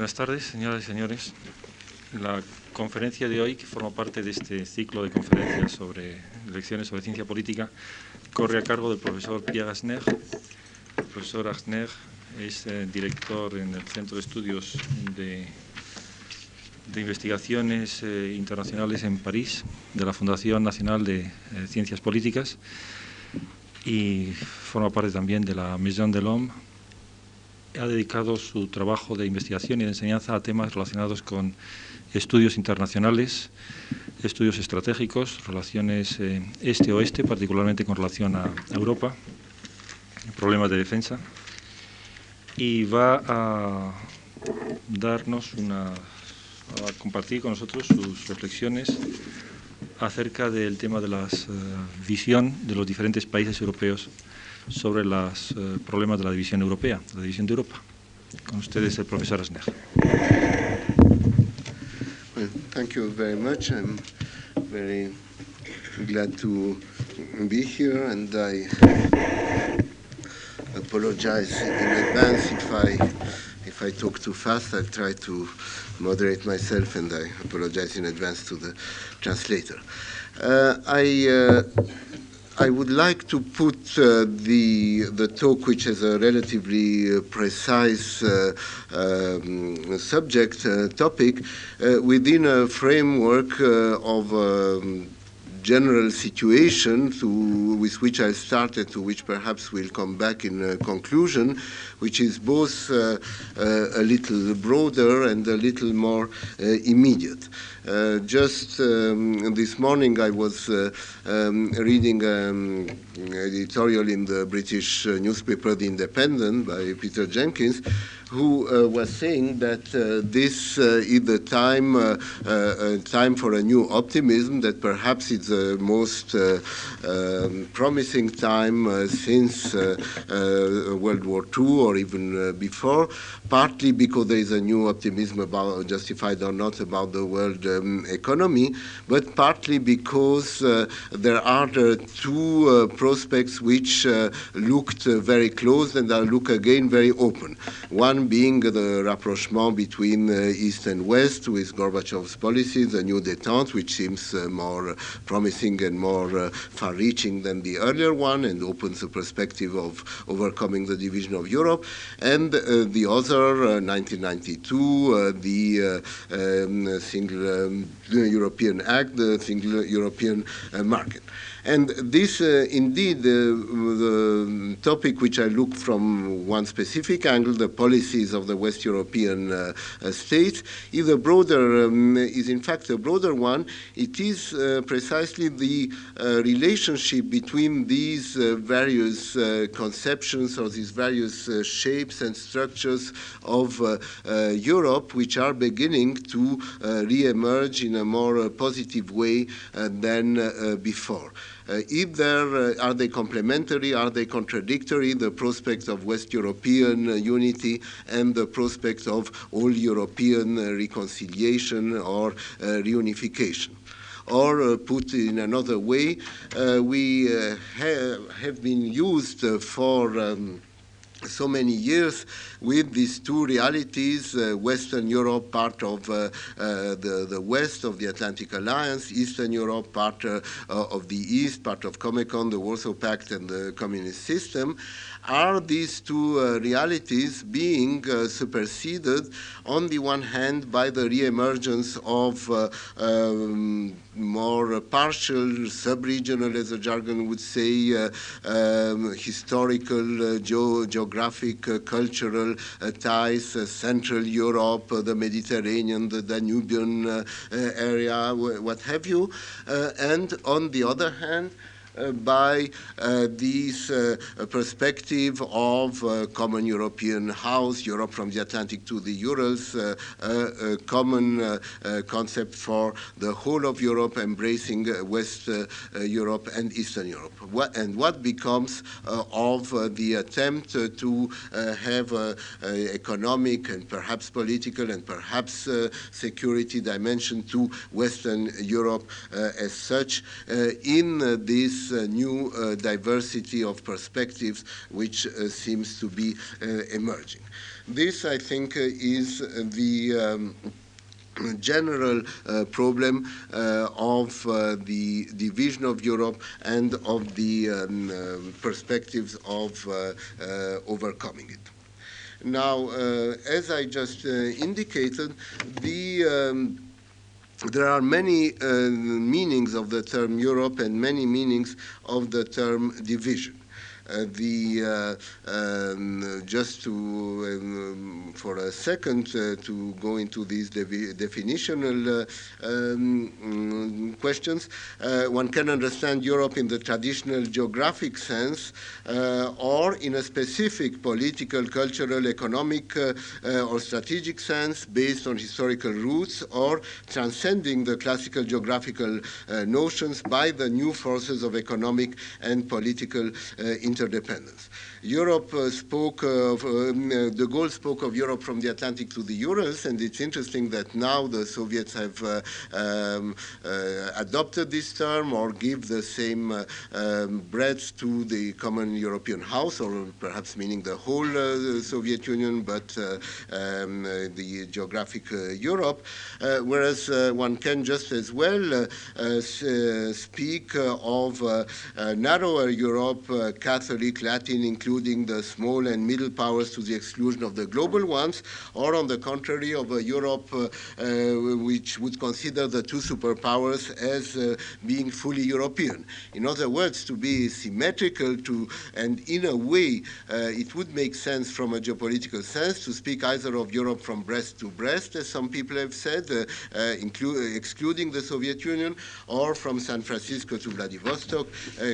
buenas tardes, señoras y señores. La conferencia de hoy, que forma parte de este ciclo de conferencias sobre lecciones sobre ciencia política, corre a cargo del profesor Pierre Asner. El profesor Asner es eh, director en el Centro de Estudios de, Investigaciones eh, Internacionales en París, de la Fundación Nacional de eh, Ciencias Políticas, y forma parte también de la Maison de l'Homme. Ha dedicado su trabajo de investigación y de enseñanza a temas relacionados con estudios internacionales, estudios estratégicos, relaciones eh, este-oeste, particularmente con relación a Europa, problemas de defensa, y va a darnos una, a compartir con nosotros sus reflexiones acerca del tema de la visión de los diferentes países europeos sobre los problemas de la división europea, la división de Europa. Con ustedes el profesor Hassner. Well, thank you very much. I'm very glad to be here, and I apologize in advance if I if I talk too fast. I'll try to moderate myself, and I apologize in advance to the translator. Uh, I. Uh, I would like to put uh, the the talk, which is a relatively uh, precise uh, um, subject uh, topic, uh, within a framework uh, of. Um, general situation to, with which I started, to which perhaps we'll come back in conclusion, which is both uh, uh, a little broader and a little more uh, immediate. just um, this morning, I was um, reading um, an editorial in the British newspaper The Independent by Peter Jenkins who uh, was saying that uh, this uh, is the time time for a new optimism. That perhaps it's the most um, promising time since World War II or even uh, before. Partly because there is a new optimism about justified or not about the world um, economy, but partly because there are two prospects which looked very close and are look again very open. One being the rapprochement between uh, East and West with Gorbachev's policies, the new détente, which seems uh, more promising and more uh, far reaching than the earlier one and opens the perspective of overcoming the division of Europe, and the other, 1992, the um, Single um, European Act, the Single European Market. And this, uh, indeed, uh, the topic which I look from one specific angle, the policies of the West European uh, uh states, is a broader, um, is in fact a broader one. It is uh, precisely the uh, relationship between these various conceptions or these various shapes and structures of Europe, which are beginning to re-emerge in a more positive way than before. Uh, either uh, are they complementary, are they contradictory, the prospects of West European uh, unity and the prospects of all European reconciliation or reunification? Or uh, put in another way, uh, we uh, ha have been used for um, so many years with these two realities uh, Western Europe, part of uh, uh, the, the West of the Atlantic Alliance, Eastern Europe, part uh, uh, of the East, part of Comecon, the Warsaw Pact, and the communist system. Are these two uh, realities being superseded, on the one hand, by the reemergence of um, more partial, sub-regional, as the jargon would say, uh, um, historical, uh, geographic, uh, cultural ties, Central Europe, the Mediterranean, the Danubian area, what have you. and on the other hand, uh, Uh, by uh, this uh, perspective of uh, common European house, Europe from the Atlantic to the Urals, uh, a common concept for the whole of Europe, embracing West Europe and Eastern Europe. What, and what becomes of the attempt to have economic and perhaps political and perhaps security dimension to Western Europe as such in this this new diversity of perspectives which seems to be emerging. This, I think, is the um, general uh, problem uh, of uh, the division of Europe and of the um perspectives of overcoming it. Now, as I just indicated, the um, there are many uh, meanings of the term Europe and many meanings of the term division. Uh, the uh, um, just to um, for a second uh, to go into these definitional um, mm, questions, one can understand Europe in the traditional geographic sense or in a specific political, cultural, economic, or strategic sense based on historical roots or transcending the classical geographical notions by the new forces of economic and political uh, interdependence. Europe uh, spoke of, um, uh, de Gaulle spoke of Europe from the Atlantic to the Urals, and it's interesting that now the Soviets have uh, um, uh, adopted this term or give the same uh, um, breadth to the common European house, or perhaps meaning the whole uh, Soviet Union, but um, the geographic Europe, whereas one can just as well speak of narrower Europe, Catholic, Latin, including including the small and middle powers to the exclusion of the global ones, or on the contrary, of a Europe uh, uh, which would consider the two superpowers as uh, being fully European. In other words, to be symmetrical to, and in a way, it would make sense from a geopolitical sense to speak either of Europe from Brest to Brest, as some people have said, excluding the Soviet Union, or from San Francisco to Vladivostok,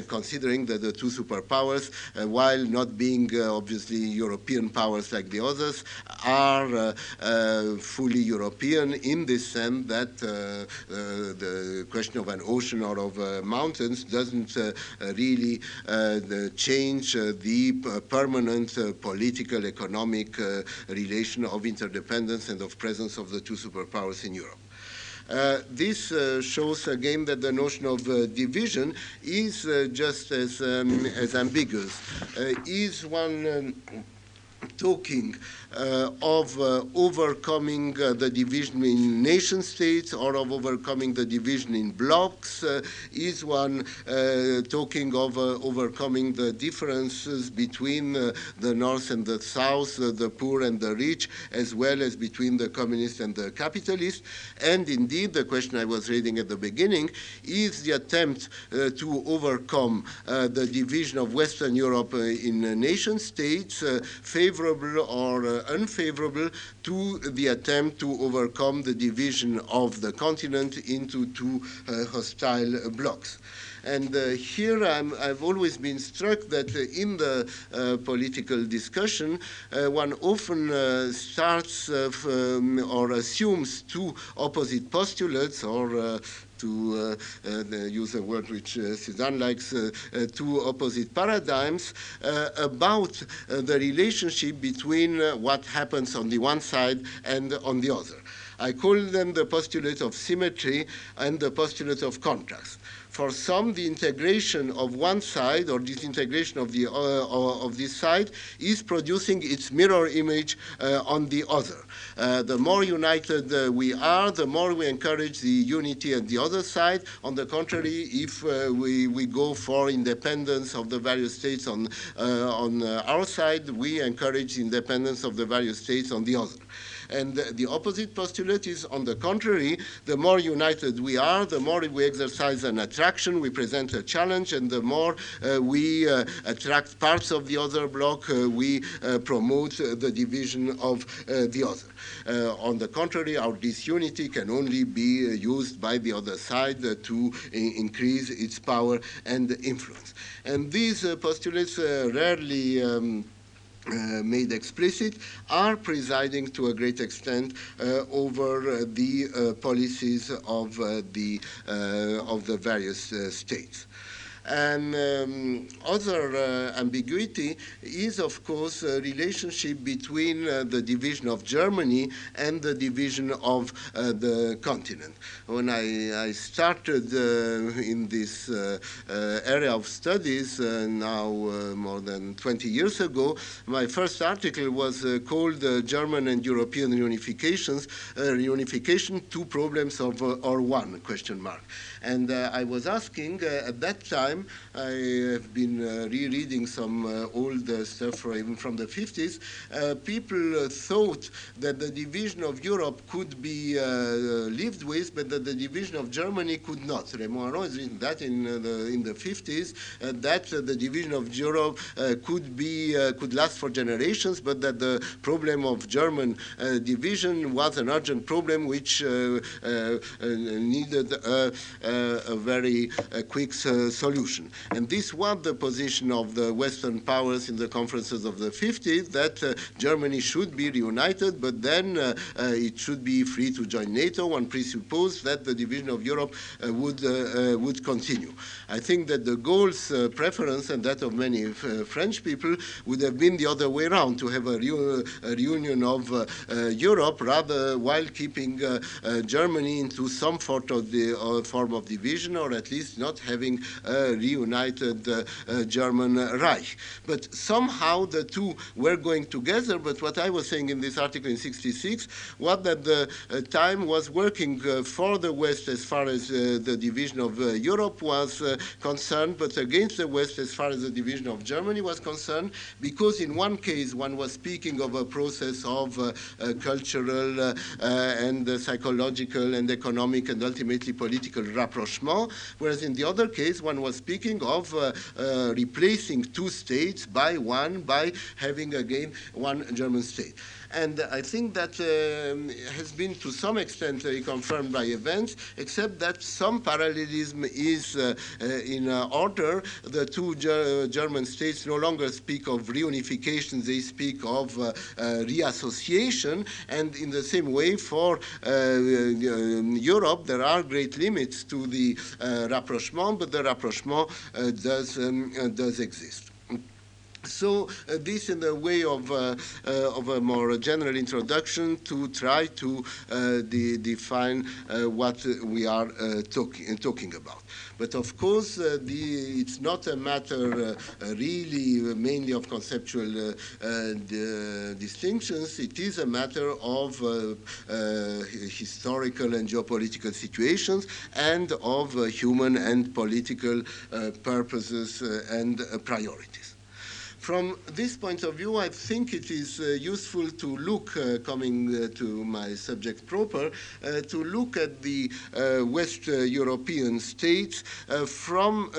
considering that the two superpowers, while not not being uh, obviously European powers like the others, are uh, uh, fully European in the sense that uh, uh, the question of an ocean or of uh, mountains doesn't really change the permanent political, economic relation of interdependence and of presence of the two superpowers in Europe. Uh, this uh, shows again that the notion of uh, division is just as, um, as ambiguous. Is one um, talking uh, of uh, overcoming uh, the division in nation states or of overcoming the division in blocks? Uh, is one uh, talking of uh, overcoming the differences between the north and the south, the poor and the rich, as well as between the communist and the capitalist? And indeed, the question I was reading at the beginning is the attempt to overcome the division of Western Europe in nation states favorable or unfavorable to the attempt to overcome the division of the continent into two uh, hostile blocks. And uh, here i have always been struck that uh, in the uh, political discussion, uh, one often uh, starts um, or assumes two opposite postulates or to uh, uh, use a word which uh, Cezanne likes, two opposite paradigms about the relationship between what happens on the one side and on the other. I call them the postulate of symmetry and the postulate of contrast for some, the integration of one side or disintegration of, the, uh, of this side is producing its mirror image uh, on the other. Uh, the more united uh, we are, the more we encourage the unity at the other side. On the contrary, if uh, we, we go for independence of the various states on, uh, on our side, we encourage independence of the various states on the other. And the opposite postulate is, on the contrary, the more united we are, the more we exercise an attraction, we present a challenge, and the more uh, we uh, attract parts of the other bloc, uh, we uh, promote uh, the division of uh, the other. On the contrary, our disunity can only be used by the other side to increase its power and influence. And these postulates rarely um, uh, made explicit are presiding to a great extent uh, over uh, the uh, policies of uh, the of the various states. And um, other uh, ambiguity is, of course, a relationship between uh, the division of Germany and the division of uh, the continent. When I, I started uh, in this uh, area of studies now more than 20 years ago, my first article was called German and European Reunifications, reunification, two problems of or one, question mark. And uh, I was asking uh, at that time, I have been uh, rereading some uh, old uh, stuff even from the 50s, uh, people thought that the division of Europe could be lived with, but that the division of Germany could not. Raymond Aron has written that in the, in the 50s, that the division of Europe could be could last for generations, but that the problem of German division was an urgent problem which needed a Uh, very uh, quick uh, solution. And this was the position of the Western powers in the conferences of the 50s, that uh, Germany should be reunited, but then uh, uh, it should be free to join NATO, One presupposed that the division of Europe would, would continue. I think that de Gaulle's preference and that of many French people would have been the other way around, to have a, a reunion of Europe rather while keeping Germany into some sort of the form of division or at least not having a reunited uh, uh, German Reich. But somehow the two were going together, but what I was saying in this article in 66 was that the uh, time was working for the West as far as the division of Europe was concerned, but against the West as far as the division of Germany was concerned, because in one case one was speaking of a process of uh, uh, cultural uh, and psychological and economic and ultimately political rapprochement, whereas in the other case, one was speaking of uh, uh, replacing two states by one by having again one German state. And I think that um, has been to some extent uh, confirmed by events, except that some parallelism is uh, uh, in order. The two Ger German states no longer speak of reunification, they speak of reassociation. And in the same way, for Europe, there are great limits to the rapprochement, but the rapprochement does, um, does exist. So uh, this in the way of, uh, uh, of a more general introduction to try to uh, de define uh, what we are uh, talk talking about. But of course, the, it's not a matter really mainly of conceptual distinctions. It is a matter of historical and geopolitical situations and of human and political purposes and priorities. From this point of view, I think it is uh, useful to look, uh, coming uh, to my subject proper, uh, to look at the uh, West uh, European states from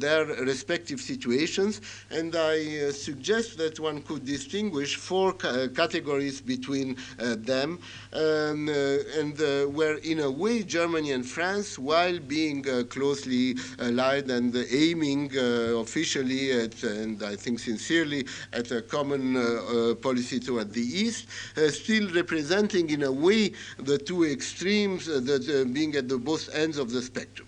their respective situations. And I suggest that one could distinguish four ca categories between them, um, and where, in a way, Germany and France, while being closely allied and aiming officially at, and I think sincerely at a common uh, uh, policy toward the East, uh, still representing in a way the two extremes that being at the both ends of the spectrum.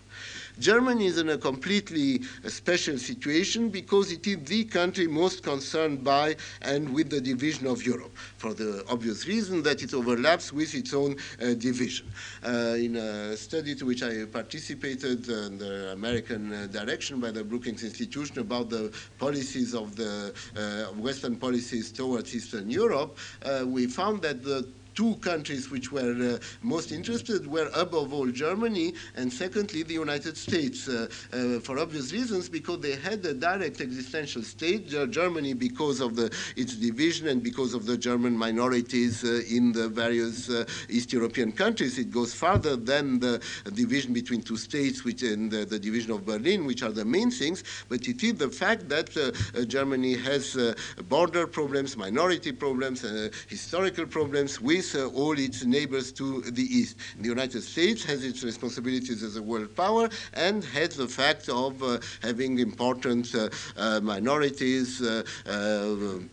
Germany is in a completely uh, special situation because it is the country most concerned by and with the division of Europe, for the obvious reason that it overlaps with its own uh, division. Uh, in a study to which I participated under American uh, direction by the Brookings Institution about the policies of the uh, Western policies towards Eastern Europe, uh, we found that the two countries which were uh, most interested were above all Germany and secondly the United States uh, uh, for obvious reasons because they had a direct existential state. Germany because of the, its division and because of the German minorities in the various East European countries. It goes farther than the division between two states which and the, the division of Berlin, which are the main things, but it is the fact that uh, Germany has uh, border problems, minority problems, uh, historical problems with with uh, all its neighbors to the east. The United States has its responsibilities as a world power and has the fact of uh, having important uh, minorities,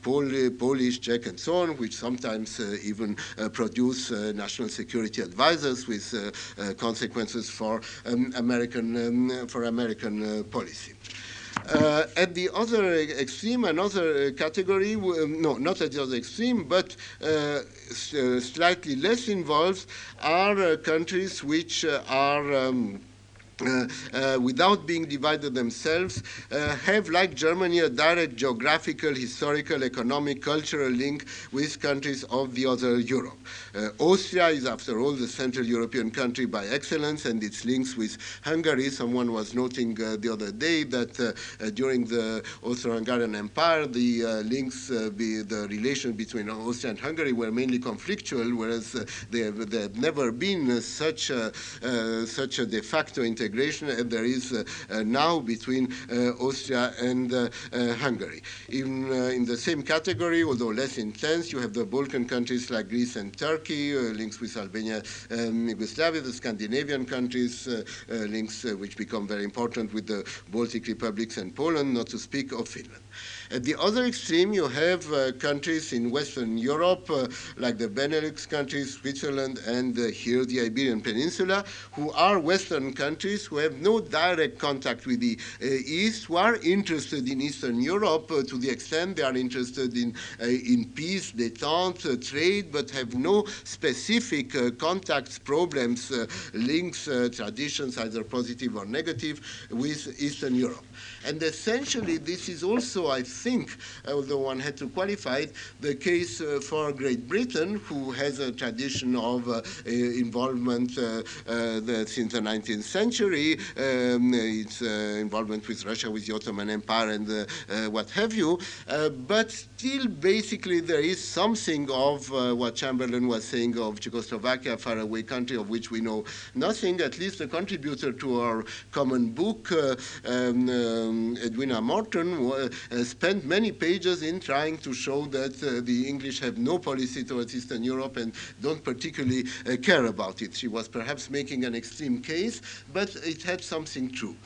Pol Polish, Czech, and so on, which sometimes even produce national security advisors with consequences for um, American um, for American policy. Uh, at the other extreme, another category, um, no, not at the other extreme, but uh, uh, slightly less involved, are countries which are. Um, uh, uh, without being divided themselves, uh, have, like Germany, a direct geographical, historical, economic, cultural link with countries of the other Europe. Uh, Austria is, after all, the Central European country by excellence, and its links with Hungary. Someone was noting uh, the other day that uh, during the Austro-Hungarian Empire, the links, be, the relation between Austria and Hungary were mainly conflictual, whereas have, there had never been such a, such a de facto integration integration and there is uh, uh, now between uh, Austria and uh, uh, Hungary. In, uh, in the same category, although less intense, you have the Balkan countries like Greece and Turkey, links with Albania and Yugoslavia, the Scandinavian countries, links which become very important with the Baltic republics and Poland, not to speak of Finland. At the other extreme, you have uh, countries in Western Europe, uh, like the Benelux countries, Switzerland, and uh, here the Iberian Peninsula, who are Western countries who have no direct contact with the uh, East, who are interested in Eastern Europe uh, to the extent they are interested in, uh, in peace, detente, trade, but have no specific contacts, problems, links, traditions, either positive or negative, with Eastern Europe. And essentially, this is also, I think, although one had to qualify it, the case uh, for Great Britain, who has a tradition of uh, involvement uh, the, since the 19th century, um, its involvement with Russia, with the Ottoman Empire, and what have you. but still, basically, there is something of what Chamberlain was saying of Czechoslovakia, a faraway country of which we know nothing, at least a contributor to our common book. Um, um, Edwina Moreton uh, spent many pages in trying to show that uh, the English have no policy towards Eastern Europe and don't particularly uh, care about it. She was perhaps making an extreme case, but it had something true.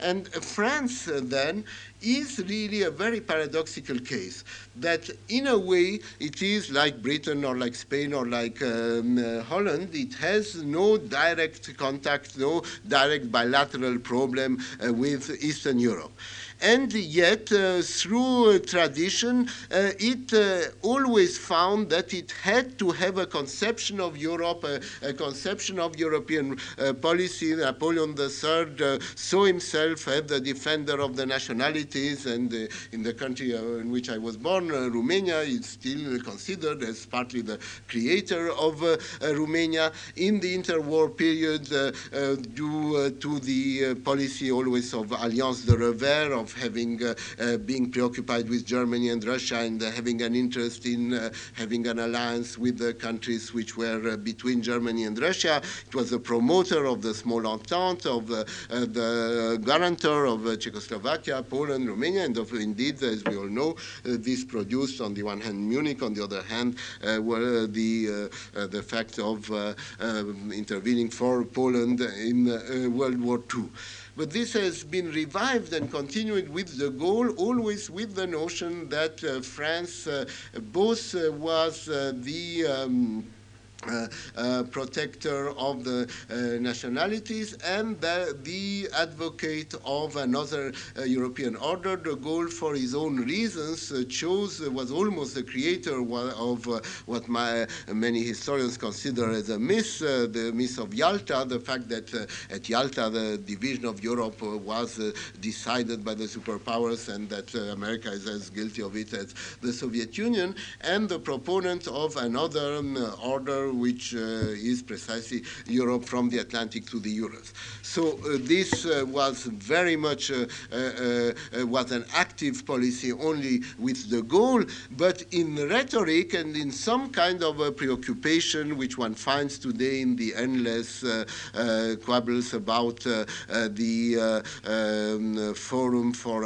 And France uh, then is really a very paradoxical case that in a way it is like Britain or like Spain or like um, uh, Holland. It has no direct contact, no direct bilateral problem uh, with Eastern Europe and yet uh, through uh, tradition uh, it uh, always found that it had to have a conception of Europe, a, a conception of European uh, policy. Napoleon III saw himself as the defender of the nationalities, and in the country in which I was born, Romania, is still considered as partly the creator of Romania. In the interwar period, due to the policy always of Alliance de Revers, of having uh, uh, being preoccupied with Germany and Russia and uh, having an interest in uh, having an alliance with the countries which were uh, between Germany and Russia. It was a promoter of the small entente, of uh, the guarantor of Czechoslovakia, Poland, Romania, and of, indeed, as we all know, this produced on the one hand Munich, on the other hand, were the the fact of um, intervening for Poland in World War II. But this has been revived and continued with de Gaulle, always with the notion that uh, France uh, both uh, was the um, uh, uh, protector of the uh, nationalities and the, the, advocate of another uh, European order. De Gaulle, for his own reasons, uh, chose, was almost the creator of what my, many historians consider as a myth, the myth of Yalta, the fact that at Yalta the division of Europe was decided by the superpowers and that America is as guilty of it as the Soviet Union, and the proponent of another um, order which uh, is precisely Europe from the Atlantic to the Urals. So uh, this uh, was very much was an active policy only with de Gaulle, but in rhetoric and in some kind of a preoccupation which one finds today in the endless uh, uh, quibbles about uh, the um, forum for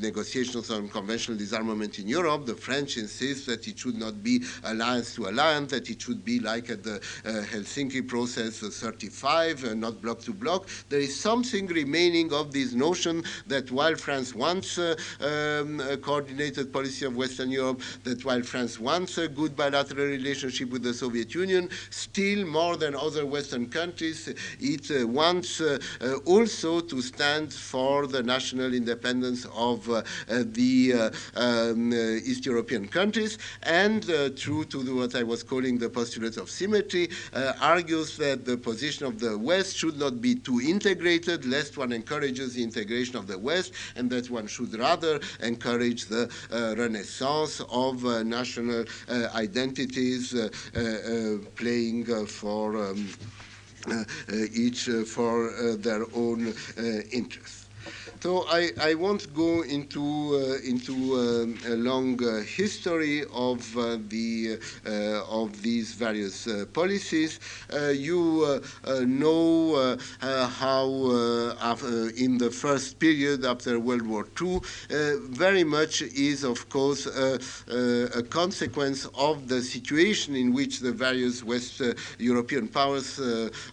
negotiations on conventional disarmament in Europe, the French insist that it should not be alliance to alliance, that it should be like at the Helsinki process 35, not block to block. There is something remaining of this notion that while France wants um, a coordinated policy of Western Europe, that while France wants a good bilateral relationship with the Soviet Union, still more than other Western countries, it uh, wants uh, uh, also to stand for the national independence of the um, East European countries, and true to what I was calling the postulate of symmetry, uh, argues that the position of the West should not be too integrated, lest one encourages the integration of the West, and that one should rather encourage the uh, renaissance of uh, national uh, identities uh, uh, playing for um, each for their own interests. So I, I won't go into uh, into um, a long uh, history of uh, the uh, of these various uh, policies. Uh, you know how in the first period after World War II, very much is of course a consequence of the situation in which the various West European powers,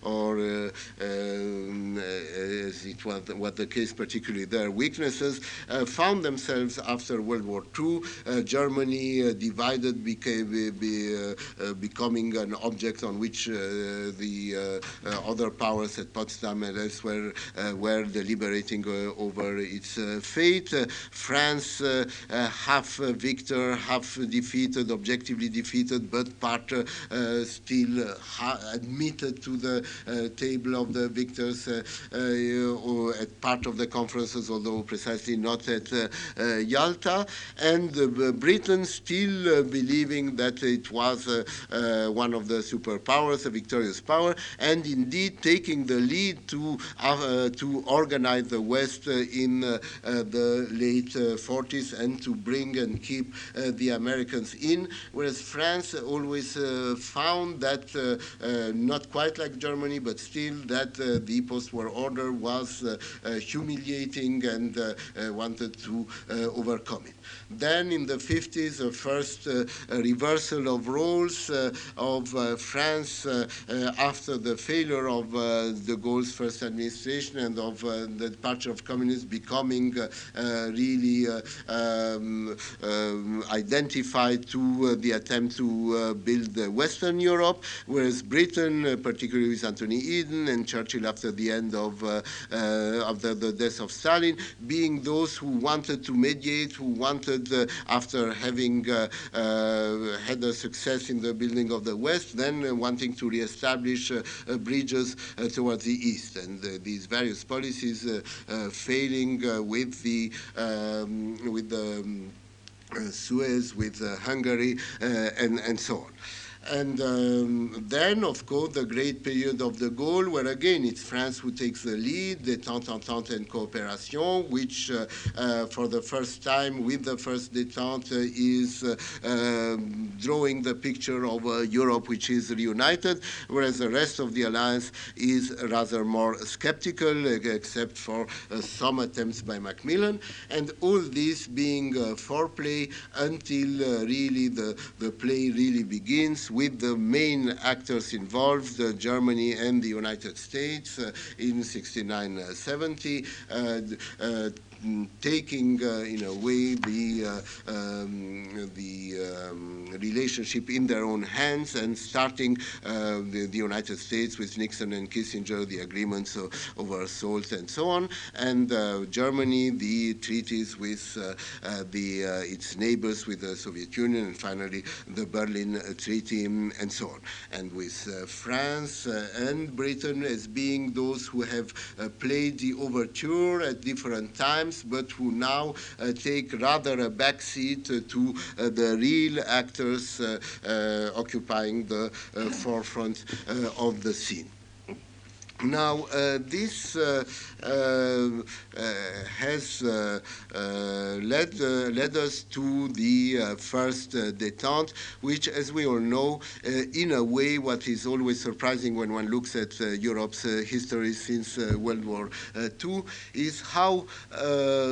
or um, as it was what the case particularly their weaknesses, uh, found themselves after World War II. Uh, Germany uh, divided, became be, uh, uh, becoming an object on which uh, the other powers at Potsdam and elsewhere were deliberating over its fate. France, half victor, half defeated, objectively defeated, but part still admitted to the table of the victors at part of the conference although precisely not at uh, uh, Yalta, and uh, Britain still uh, believing that it was uh, uh, one of the superpowers, a victorious power, and indeed taking the lead to to organize the West in the late 40s and to bring and keep the Americans in, whereas France always found that not quite like Germany, but still that the post-war order was humiliating and uh, uh, wanted to uh, overcome it. Then in the 50s, the first uh, reversal of roles uh, of uh, France after the failure of de Gaulle's first administration and of the departure of communists becoming really um, um, identified to the attempt to build Western Europe, whereas Britain, particularly with Anthony Eden and Churchill after the end of, uh, the, the, death of Stalin, being those who wanted to mediate, who wanted, uh, after having uh, uh, had a success in the building of the West, then uh, wanting to reestablish uh, uh, bridges towards the East. And these various policies failing with the, um, with the um, Suez, with Hungary, and, and so on. And um, then, of course, the great period of de Gaulle, where again it's France who takes the lead, détente, entente, and coopération, which uh, uh, for the first time with the first détente uh, is uh, um, drawing the picture of uh, Europe which is reunited, whereas the rest of the alliance is rather more skeptical, except for uh, some attempts by Macmillan. And all this being foreplay until really the, the play really begins with the main actors involved, uh, Germany and the United States uh, in 69-70, uh, taking uh, in a way the uh, um, the um, relationship in their own hands and starting uh, the, the, United States with Nixon and Kissinger, the agreements over salt and so on, and Germany, the treaties with the its neighbors, with the Soviet Union, and finally the Berlin Treaty and so on. And with France and Britain as being those who have played the overture at different times times, but who now take rather a backseat to the real actors occupying the forefront of the scene. Now, uh, this uh, uh, Uh, uh, has uh, led, led us to the first detente, which, as we all know, in a way, what is always surprising when one looks at Europe's history since World War II is how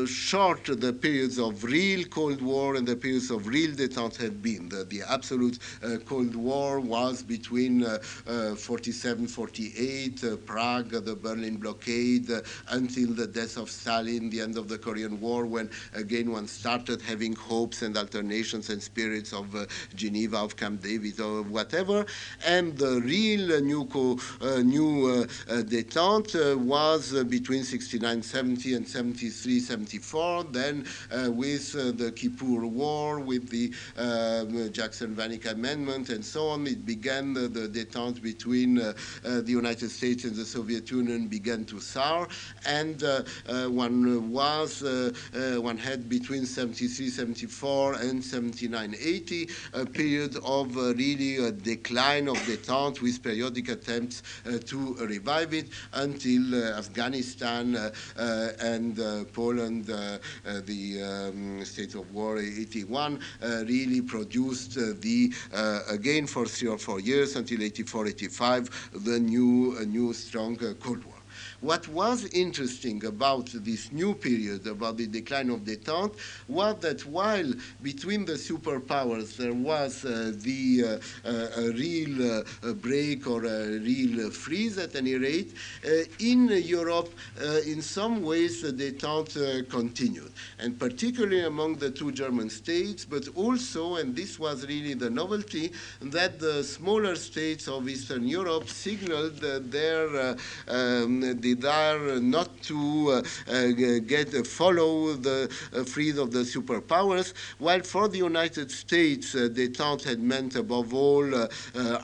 short the periods of real Cold War and the periods of real detente have been. The, the absolute Cold War was between 47 48 Prague, the Berlin blockade, uh, until the death of Stalin, the end of the Korean War, when again one started having hopes and alternations and spirits of uh, Geneva, of Camp David, or whatever. And the real uh, new, co, uh, new uh, uh, detente was between 69 70 and 73 74. Then with the Kippur War, with the um, Jackson-Vanik Amendment, and so on, it began the, the detente between the United States and the Soviet Union began to sour, and uh, uh, one was uh, uh, one had between 73, 74 and 79, 80 a period of uh, really a decline of the detente with periodic attempts uh, to revive it until Afghanistan and Poland, the um, state of war 81, really produced the again for three or four years until 84, 85 the new new strong Cold War. What was interesting about this new period, about the decline of detente, was that while between the superpowers there was uh, the uh, uh a real uh, break or a real freeze at any rate, uh, in Europe, in some ways, the detente continued, and particularly among the two German states, but also, and this was really the novelty, that the smaller states of Eastern Europe signaled their um, desire not to uh, uh, get uh, follow the uh, freedom of the superpowers, while for the United States, uh, detente had meant above all uh,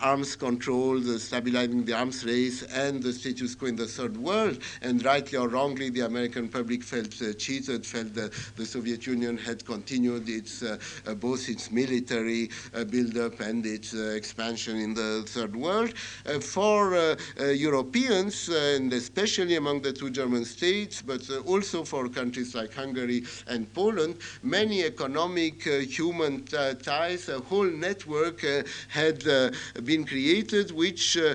arms control, stabilizing the arms race, and the status quo in the third world. And rightly or wrongly, the American public felt cheated, felt that the Soviet Union had continued its both its military buildup and its expansion in the third world. for Europeans, and especially especially among the two German states, but uh, also for countries like Hungary and Poland, many economic, uh, human uh, ties, a whole network uh, had uh, been created, which uh,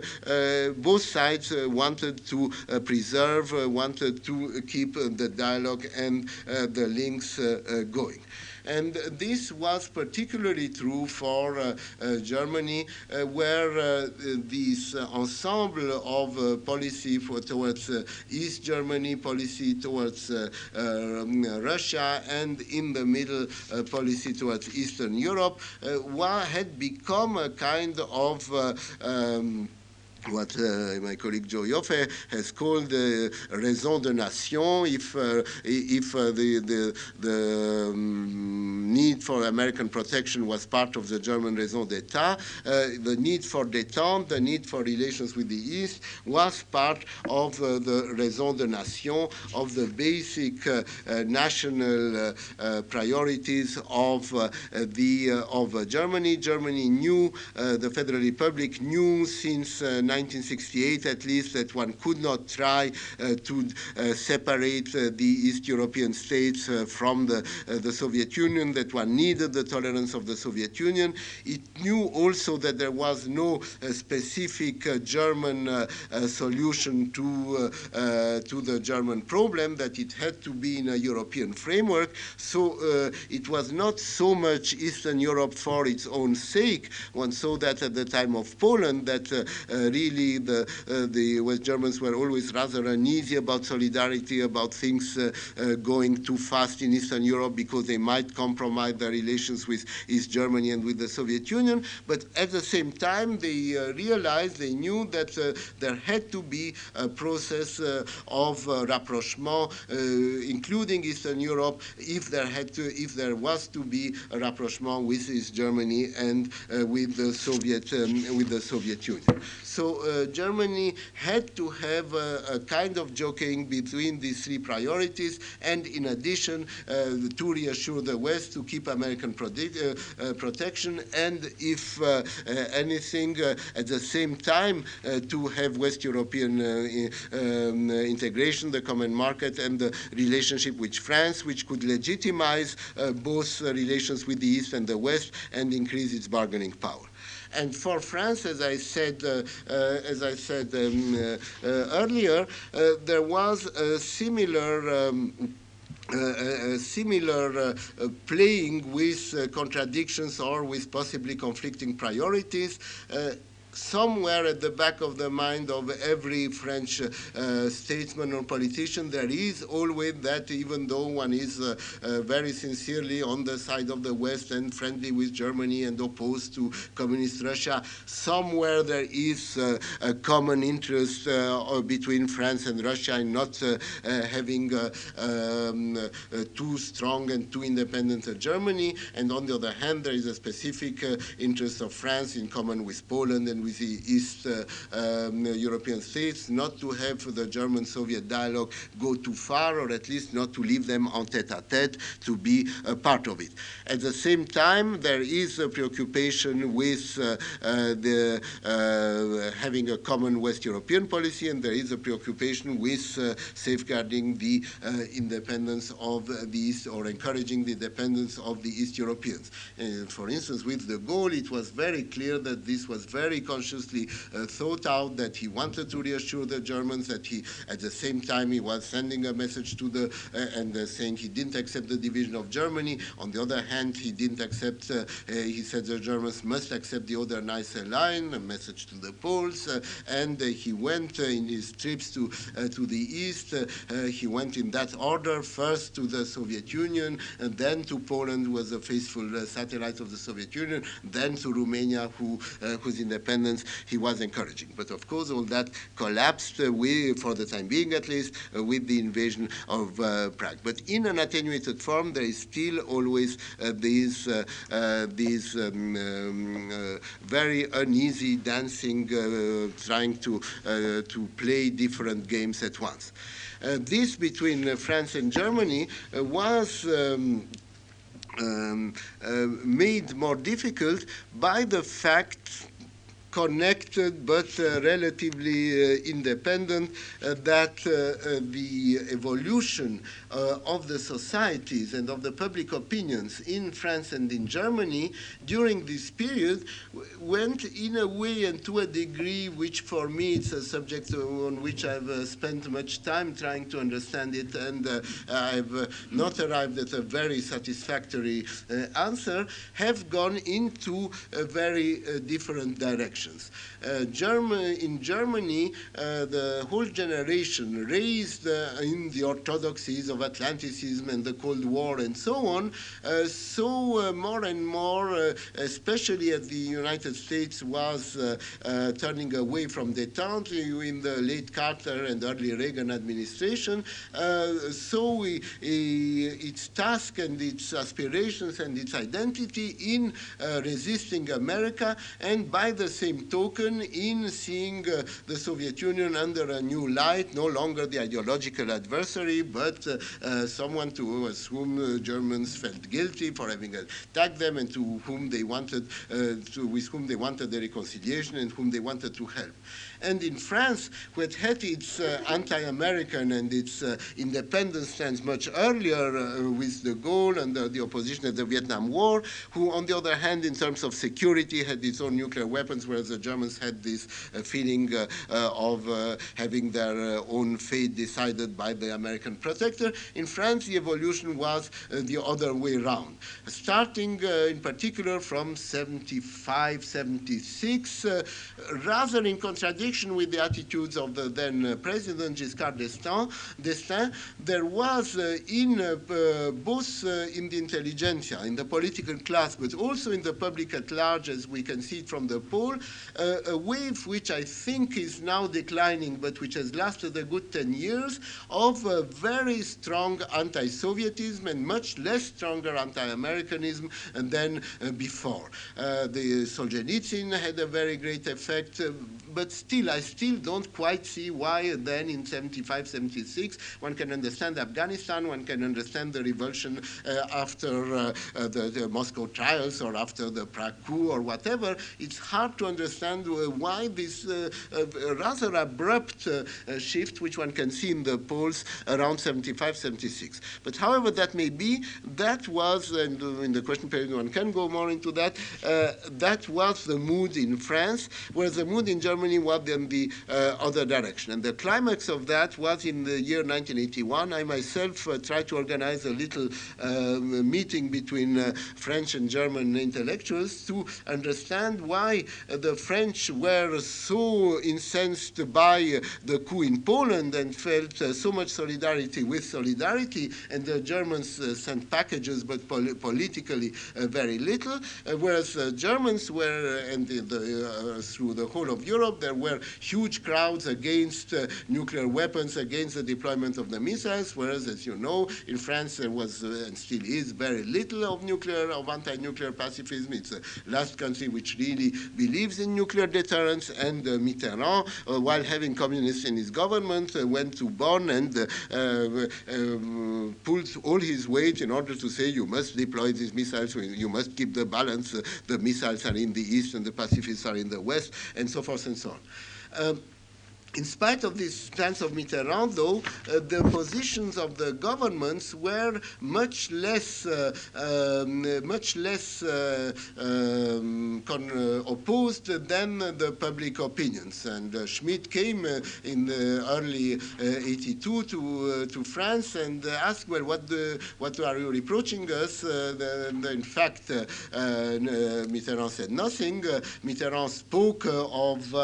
both sides wanted to preserve, wanted to keep the dialogue and the links going. And this was particularly true for uh, uh, Germany, uh, where this ensemble of policy for, towards East Germany, policy towards um, Russia, and in the middle policy towards Eastern Europe, had become a kind of um, what uh, my colleague Joe Joffe has called the raison de nation. If uh, if uh, the the, the um, need for American protection was part of the German raison d'état, uh, the need for détente, the need for relations with the East was part of uh, the raison de nation of the basic uh, national priorities of the of Germany. Germany knew the Federal Republic knew since. 1968 at least that one could not try uh, to uh, separate uh, the East European states uh, from the, uh, the Soviet Union, that one needed the tolerance of the Soviet Union. It knew also that there was no uh, specific German solution to, to the German problem, that it had to be in a European framework. So it was not so much Eastern Europe for its own sake. One saw that at the time of Poland, that uh, really the, uh, the West Germans were always rather uneasy about solidarity, about things uh, uh, going too fast in Eastern Europe because they might compromise their relations with East Germany and with the Soviet Union. But at the same time, they realized, they knew that there had to be a process of rapprochement, including Eastern Europe, if there had to, if there was to be a rapprochement with East Germany and with the Soviet, um, with the Soviet Union. So So Germany had to have a, a, kind of joking between these three priorities, and in addition, uh, to reassure the West to keep American uh, protection, and if anything, at the same time, to have West European um, integration, the common market, and the relationship with France, which could legitimize uh, both uh, relations with the East and the West and increase its bargaining power. And for France, as I said, uh, uh, as I said um, uh, earlier, there was a similar. Um, uh, similar uh, playing with contradictions or with possibly conflicting priorities somewhere at the back of the mind of every French uh, statesman or politician, there is always that even though one is uh, uh, very sincerely on the side of the West and friendly with Germany and opposed to communist Russia, somewhere there is uh, a common interest uh, between France and Russia in not uh, having um, too strong and too independent a Germany. And on the other hand, there is a specific interest of France in common with Poland and with the East uh, um, European states, not to have the German-Soviet dialogue go too far, or at least not to leave them en tete-a-tete to be a part of it. At the same time, there is a preoccupation with uh, uh, the, having a common West European policy, and there is a preoccupation with safeguarding the independence of the East or encouraging the independence of the East Europeans. for instance, with de Gaulle, it was very clear that this was very consciously uh, thought out that he wanted to reassure the Germans, that he, at the same time, he was sending a message to the, uh, and uh, saying he didn't accept the division of Germany. On the other hand, he didn't accept, uh, uh, he said the Germans must accept the Oder-Neisse line, a message to the Poles, uh, and he went in his trips to, to the East, he went in that order, first to the Soviet Union, and then to Poland, who was a faithful satellite of the Soviet Union, then to Romania, who, whose independence independence, he was encouraging. But of course, all that collapsed, uh, with, for the time being at least, uh, with the invasion of uh, Prague. But in an attenuated form, there is still always these, these um, um, very uneasy dancing, trying to, to play different games at once. Uh, this between uh, France and Germany uh, was um, um, made more difficult by the fact connected but uh, relatively uh, independent, uh, that uh, uh, the evolution uh, of the societies and of the public opinions in France and in Germany during this period went in a way and to a degree which for me it's a subject on which I've spent much time trying to understand it and I've not arrived at a very satisfactory answer, have gone into a very different direction. Uh, German, in Germany, uh, the whole generation raised uh, in the orthodoxies of Atlanticism and the Cold War and so on, uh, so uh, more and more, uh, especially as the United States was turning away from detente in the late Carter and early Reagan administration, so we, its task and its aspirations and its identity in resisting America, and by the same same token, in seeing uh, the Soviet Union under a new light, no longer the ideological adversary, but uh, uh, someone to whom Germans felt guilty for having attacked them and to whom they wanted, to, with whom they wanted a reconciliation and whom they wanted to help. And in France, who had its uh, anti-American and its uh, independence stance much earlier uh, with de Gaulle and the opposition at the Vietnam War, who, on the other hand, in terms of security, had its own nuclear weapons, whereas the Germans had this uh, feeling uh, uh, of having their own fate decided by the American protector. In France, the evolution was the other way around. Starting in particular from 75, 76, rather in contradiction contradiction with the attitudes of the then uh, President Giscard d'Estaing, there was uh, in uh, both in the intelligentsia, in the political class, but also in the public at large, as we can see it from the poll, a wave which I think is now declining, but which has lasted a good 10 years, of very strong anti-Sovietism and much less stronger anti-Americanism than before. the Solzhenitsyn had a very great effect, but still, I still don't quite see why then in 75, 76, one can understand Afghanistan, one can understand the revulsion uh, after uh, uh, the, the, Moscow trials or after the Prague coup or whatever. It's hard to understand uh, why this uh, uh, rather abrupt shift, which one can see in the polls around 75, 76. But however that may be, that was, and in the question period one can go more into that, that was the mood in France, whereas the mood in Germany in the uh, other direction. And the climax of that was in the year 1981. I myself uh, tried to organize a little uh, meeting between uh, French and German intellectuals to understand why uh, the French were so incensed by uh, the coup in Poland and felt so much solidarity with solidarity, and the Germans sent packages, but pol politically very little, whereas the Germans were, and the, the, through the whole of Europe, there were huge crowds against uh, nuclear weapons, against the deployment of the missiles, whereas, as you know, in France there was uh, and still is very little of nuclear, of anti-nuclear pacifism. It's the last country which really believes in nuclear deterrence, and uh, Mitterrand, uh, while having communists in his government, uh, went to Bonn and um, pulled all his weight in order to say you must deploy these missiles, you must keep the balance, the missiles are in the east and the pacifists are in the west, and so forth and so on. Um, in spite of this stance of Mitterrand, though, uh, the positions of the governments were much less, uh, um, much less uh, um, uh, opposed than the public opinions. And uh, Schmidt came uh, in early 82 to, to France and asked, well, what, the, what are you reproaching us? The, the, in fact, Mitterrand said nothing. Mitterrand spoke of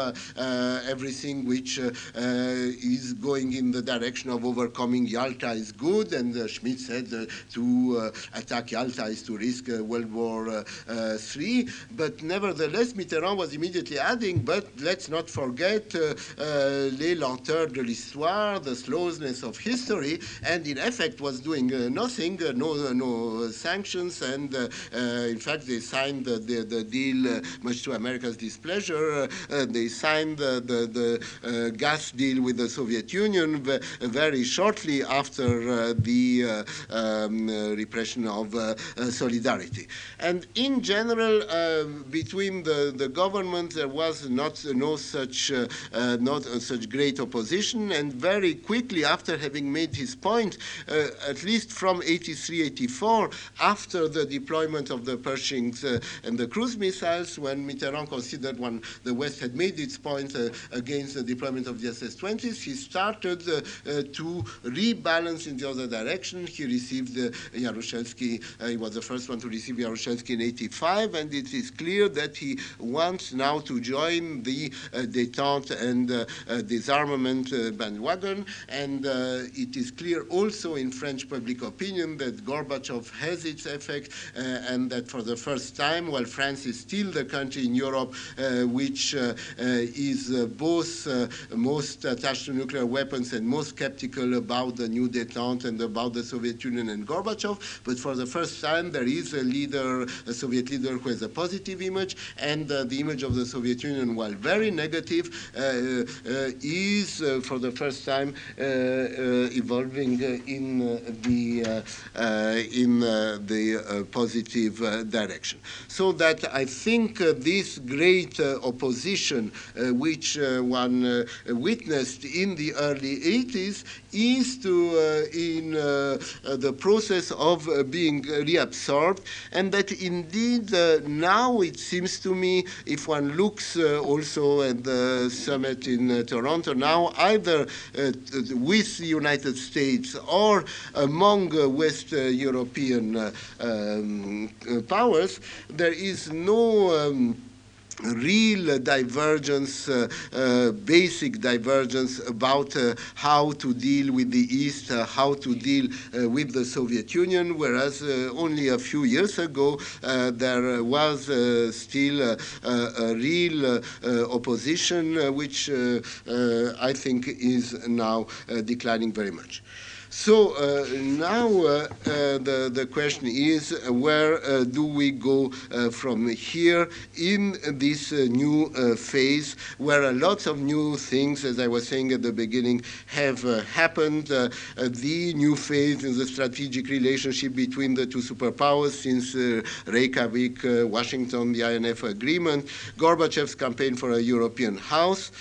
everything which which uh, uh, is going in the direction of overcoming Yalta is good, and uh, Schmidt said uh, to uh, attack Yalta is to risk uh, World War III. But nevertheless, Mitterrand was immediately adding, but let's not forget les lenteurs de l'histoire, the slowness of history, and in effect was doing nothing, no, no sanctions, and in fact they signed the, the, the deal, much to America's displeasure, they signed the, the gas deal with the Soviet Union very shortly after uh, the uh, um, repression of uh, solidarity. And in general, between the, the government, there was not no such not such great opposition, and very quickly after having made his point, at least from 83, 84, after the deployment of the Pershings uh, and the cruise missiles, when Mitterrand considered when the West had made its point uh, against the deployment of the SS-20s, he started uh, uh, to rebalance in the other direction. He received uh, Jaruzelski, he was the first one to receive Jaruzelski in 85, and it is clear that he wants now to join the detente and disarmament bandwagon. And it is clear also in French public opinion that Gorbachev has its effect and that for the first time, while France is still the country in Europe uh, which uh, uh, is both most attached to nuclear weapons and most skeptical about the new detente and about the Soviet Union and Gorbachev. But for the first time, there is a leader, a Soviet leader who has a positive image, and uh, the image of the Soviet Union, while very negative, uh, uh, is uh, for the first time uh, uh, evolving in the in the positive direction. So that I think this great opposition, which one witnessed in the early 80s is to uh, in uh, uh, the process of being reabsorbed and that indeed now it seems to me if one looks also at the summit in Toronto now either with the United States or among West European um, powers there is no um, real divergence, uh, uh, basic divergence about uh, how to deal with the East, uh, how to deal uh, with the Soviet Union, whereas uh, only a few years ago there was still a, real opposition, which I think is now declining very much. So uh, now uh, uh, the, the question is uh, where uh, do we go uh, from here in this new phase where a lot of new things, as I was saying at the beginning, have happened. the new phase in the strategic relationship between the two superpowers since Reykjavik, Washington, the INF agreement, Gorbachev's campaign for a European house.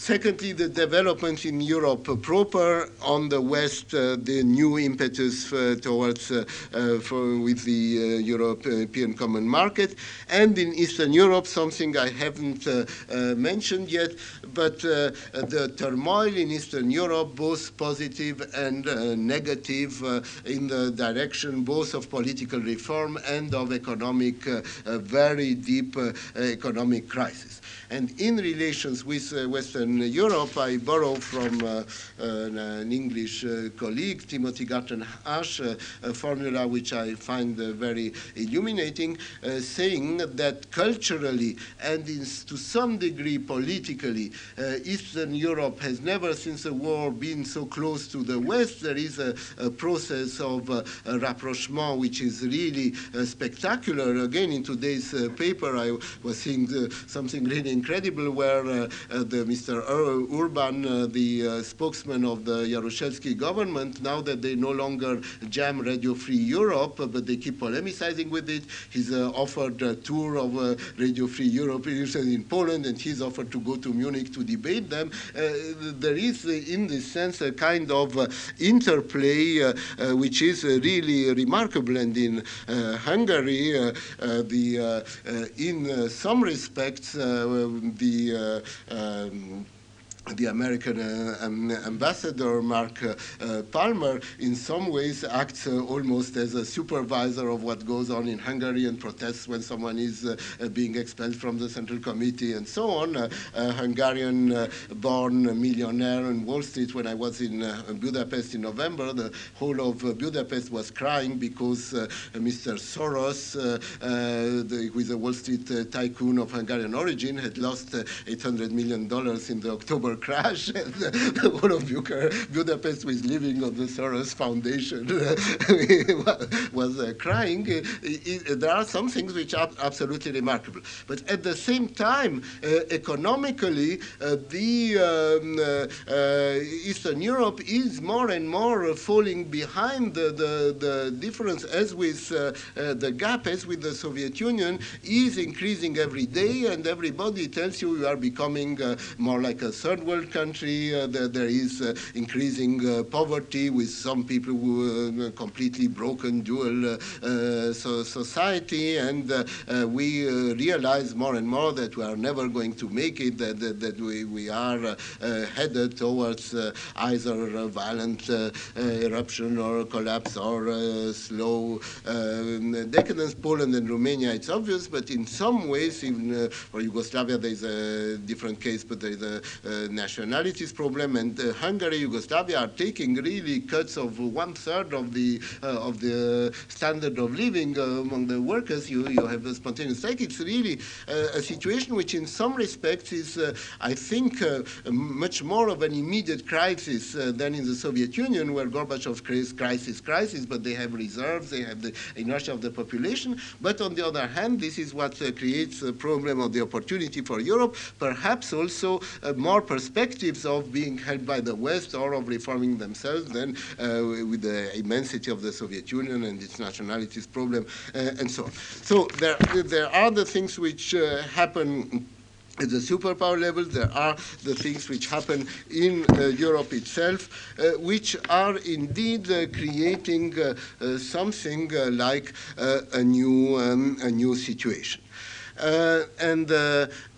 Secondly, the development in Europe proper on the West, uh, the new impetus uh, towards uh, uh for, with the uh, European Common Market, and in Eastern Europe, something I haven't uh, mentioned yet, but the turmoil in Eastern Europe, both positive and negative, in the direction both of political reform and of economic, very deep economic crisis. And in relations with uh, Western Europe, I borrow from uh, an, English uh, colleague, Timothy Garton Ash, a formula which I find very illuminating, saying that culturally and to some degree politically, Eastern Europe has never since the war been so close to the West. There is a, a process of uh, rapprochement which is really uh, spectacular. Again, in today's uh, paper, I was seeing something really incredible where uh, uh, the Mr. Urban, uh, the uh, spokesman of the Jaruzelski government, now that they no longer jam Radio Free Europe, uh, but they keep polemicizing with it, he's uh, offered a tour of Radio Free Europe in Poland, and he's offered to go to Munich to debate them. there is, in this sense, a kind of interplay which is really remarkable. And in Hungary, the, in some respects, the uh, um, the American uh, ambassador, Mark uh, uh, Palmer, in some ways acts uh, almost as a supervisor of what goes on in Hungary and protests when someone is uh, being expelled from the Central Committee and so on. a Hungarian-born millionaire on Wall Street, when I was in Budapest in November, the whole of Budapest was crying because Mr. Soros, the, who is a Wall Street tycoon of Hungarian origin, had lost $800 million in the October crash, and the whole of Budapest was living on the Soros Foundation, was uh, crying. It, it, there are some things which are absolutely remarkable. But at the same time, uh, economically, uh, the um, uh, uh, Eastern Europe is more and more falling behind the, the, the difference as with uh, the gap, as with the Soviet Union, is increasing every day, and everybody tells you you are becoming more like a third world country. Uh, there, there is uh, increasing uh, poverty with some people who are completely broken dual uh, uh, so society, and we realize more and more that we are never going to make it, that, that, that we, we are headed towards either a violent eruption or collapse or slow um, decadence. Poland and Romania, it's obvious, but in some ways, even uh, for Yugoslavia, there's a different case, but there's a, a nationalities problem, and uh, Hungary, Yugoslavia are taking really cuts of one third of the uh, of the standard of living uh, among the workers. You you have a spontaneous strike. It's really a situation which, in some respects, is I think much more of an immediate crisis than in the Soviet Union, where Gorbachev creates crisis, crisis, but they have reserves, they have the inertia of the population. But on the other hand, this is what creates a problem of the opportunity for Europe, perhaps also more perspectives of being helped by the West or of reforming themselves than uh, with the immensity of the Soviet Union and its nationalities problem uh, and so on. So there, there are the things which uh, happen at the superpower level, there are the things which happen in uh, Europe itself, uh, which are indeed uh, creating something like a new um, a new situation. And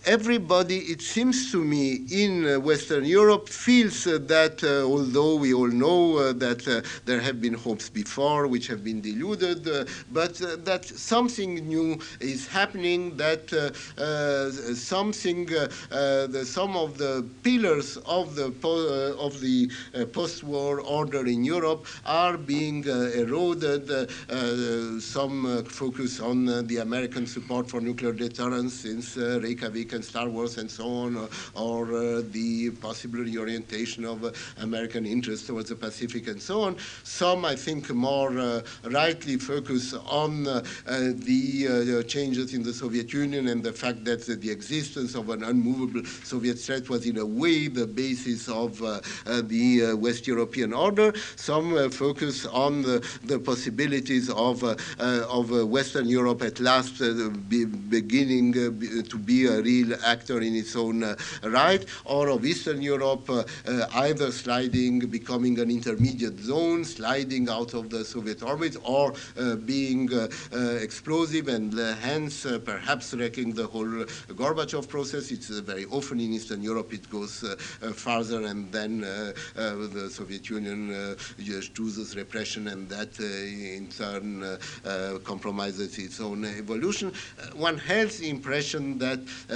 everybody, it seems to me, in uh, Western Europe feels uh, that uh, although we all know uh, that uh, there have been hopes before which have been deluded, uh, but that something new is happening, that something, the, some of the pillars of the, of the post-war order in Europe are being eroded. some focus on the American support for nuclear deterrence since Reykjavik and Star Wars and so on, or, or uh, the possible reorientation of uh, American interests towards the Pacific and so on. Some, I think, more uh, rightly focus on uh, uh, the changes in the Soviet Union and the fact that the existence of an unmovable Soviet threat was in a way the basis of the West European order. Some focus on the, the possibilities of, of Western Europe at last be beginning to be a real actor in its own uh, right, or of Eastern Europe uh, uh, either sliding, becoming an intermediate zone, sliding out of the Soviet orbit, or uh, being uh, uh, explosive and hence perhaps wrecking the whole Gorbachev process. It's very often in Eastern Europe it goes farther and then the Soviet Union chooses repression and that in turn compromises its own evolution. one has the impression that uh,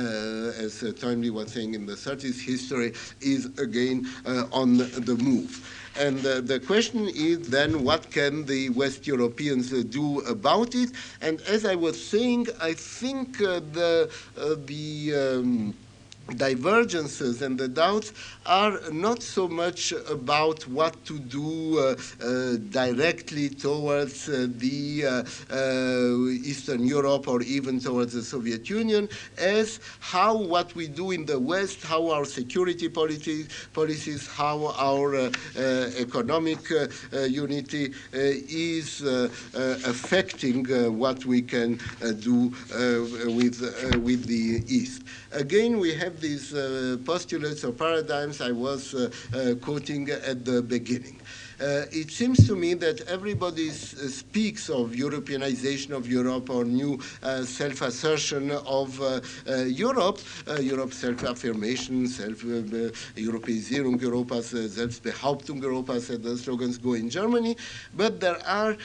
as uh, Toynbee was saying in the 30s, history is again uh, on the move. And uh, the question is then what can the West Europeans uh, do about it? And as I was saying, I think uh, the, the um, divergences and the doubts are not so much about what to do uh, uh, directly towards uh, the uh, uh, Eastern Europe or even towards the Soviet Union as how what we do in the West, how our security policies, policies how our uh, economic unity is affecting what we can do with, with the East. Again, we have these uh, postulates or paradigms I was uh, uh, quoting at the beginning. Uh, it seems to me that everybody uh, speaks of Europeanization of Europe or new uh, self-assertion of Europe, Europe self-affirmation, self Europäisierung Europas, Selbstbehauptung Europas, as the slogans go in Germany. But there are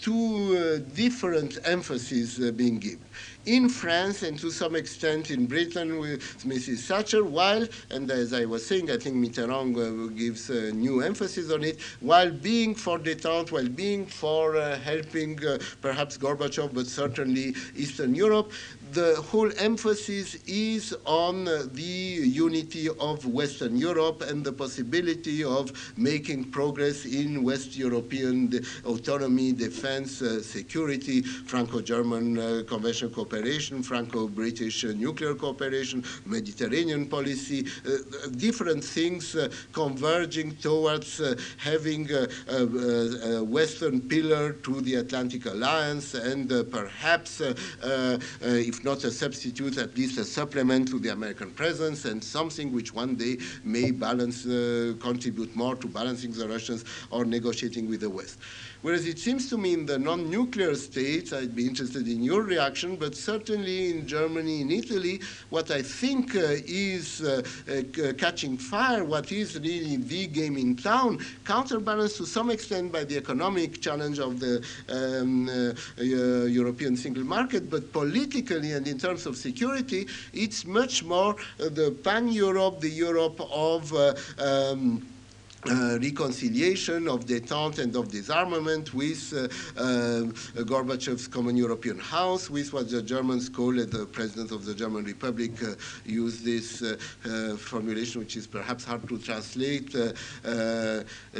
two different emphases being given in France and to some extent in Britain with Mrs. Thatcher, while, and as I was saying, I think Mitterrand uh, gives a new emphasis on it, while being for detente, while being for uh, helping uh, perhaps Gorbachev, but certainly Eastern Europe, the whole emphasis is on the unity of Western Europe and the possibility of making progress in West European autonomy, defense, uh, security, Franco-German uh, conventional cooperation, Franco-British uh, nuclear cooperation, Mediterranean policy, uh, different things uh, converging towards uh, having a, a, a, Western pillar to the Atlantic Alliance and perhaps, if if not a substitute, at least a supplement to the American presence and something which one day may balance, uh, contribute more to balancing the Russians or negotiating with the West. Whereas it seems to me in the non-nuclear states, I'd be interested in your reaction, but certainly in Germany, in Italy, what I think uh, is uh, uh, catching fire, what is really the game in town, counterbalanced to some extent by the economic challenge of the um, uh, uh, European single market, but politically and in terms of security, it's much more uh, the pan-Europe, the Europe of um, uh, reconciliation of detente and of disarmament with uh, uh, Gorbachev's Common European House, with what the Germans call it, the President of the German Republic uh, used this uh, uh, formulation, which is perhaps hard to translate,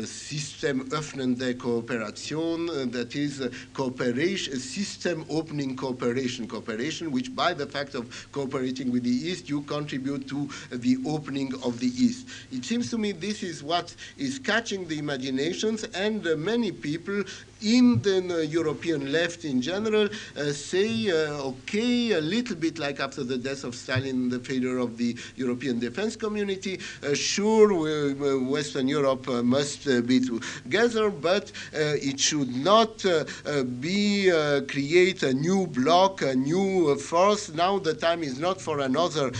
System öffnende Kooperation, that is cooperation, system opening cooperation, cooperation which by the fact of cooperating with the East, you contribute to the opening of the East. It seems to me this is what is catching the imaginations, and many people in the uh, European left in general uh, say, uh, okay, a little bit like after the death of Stalin, the failure of the European defense community, sure, Western Europe must be together, but it should not be create a new bloc, a new force. Now the time is not for another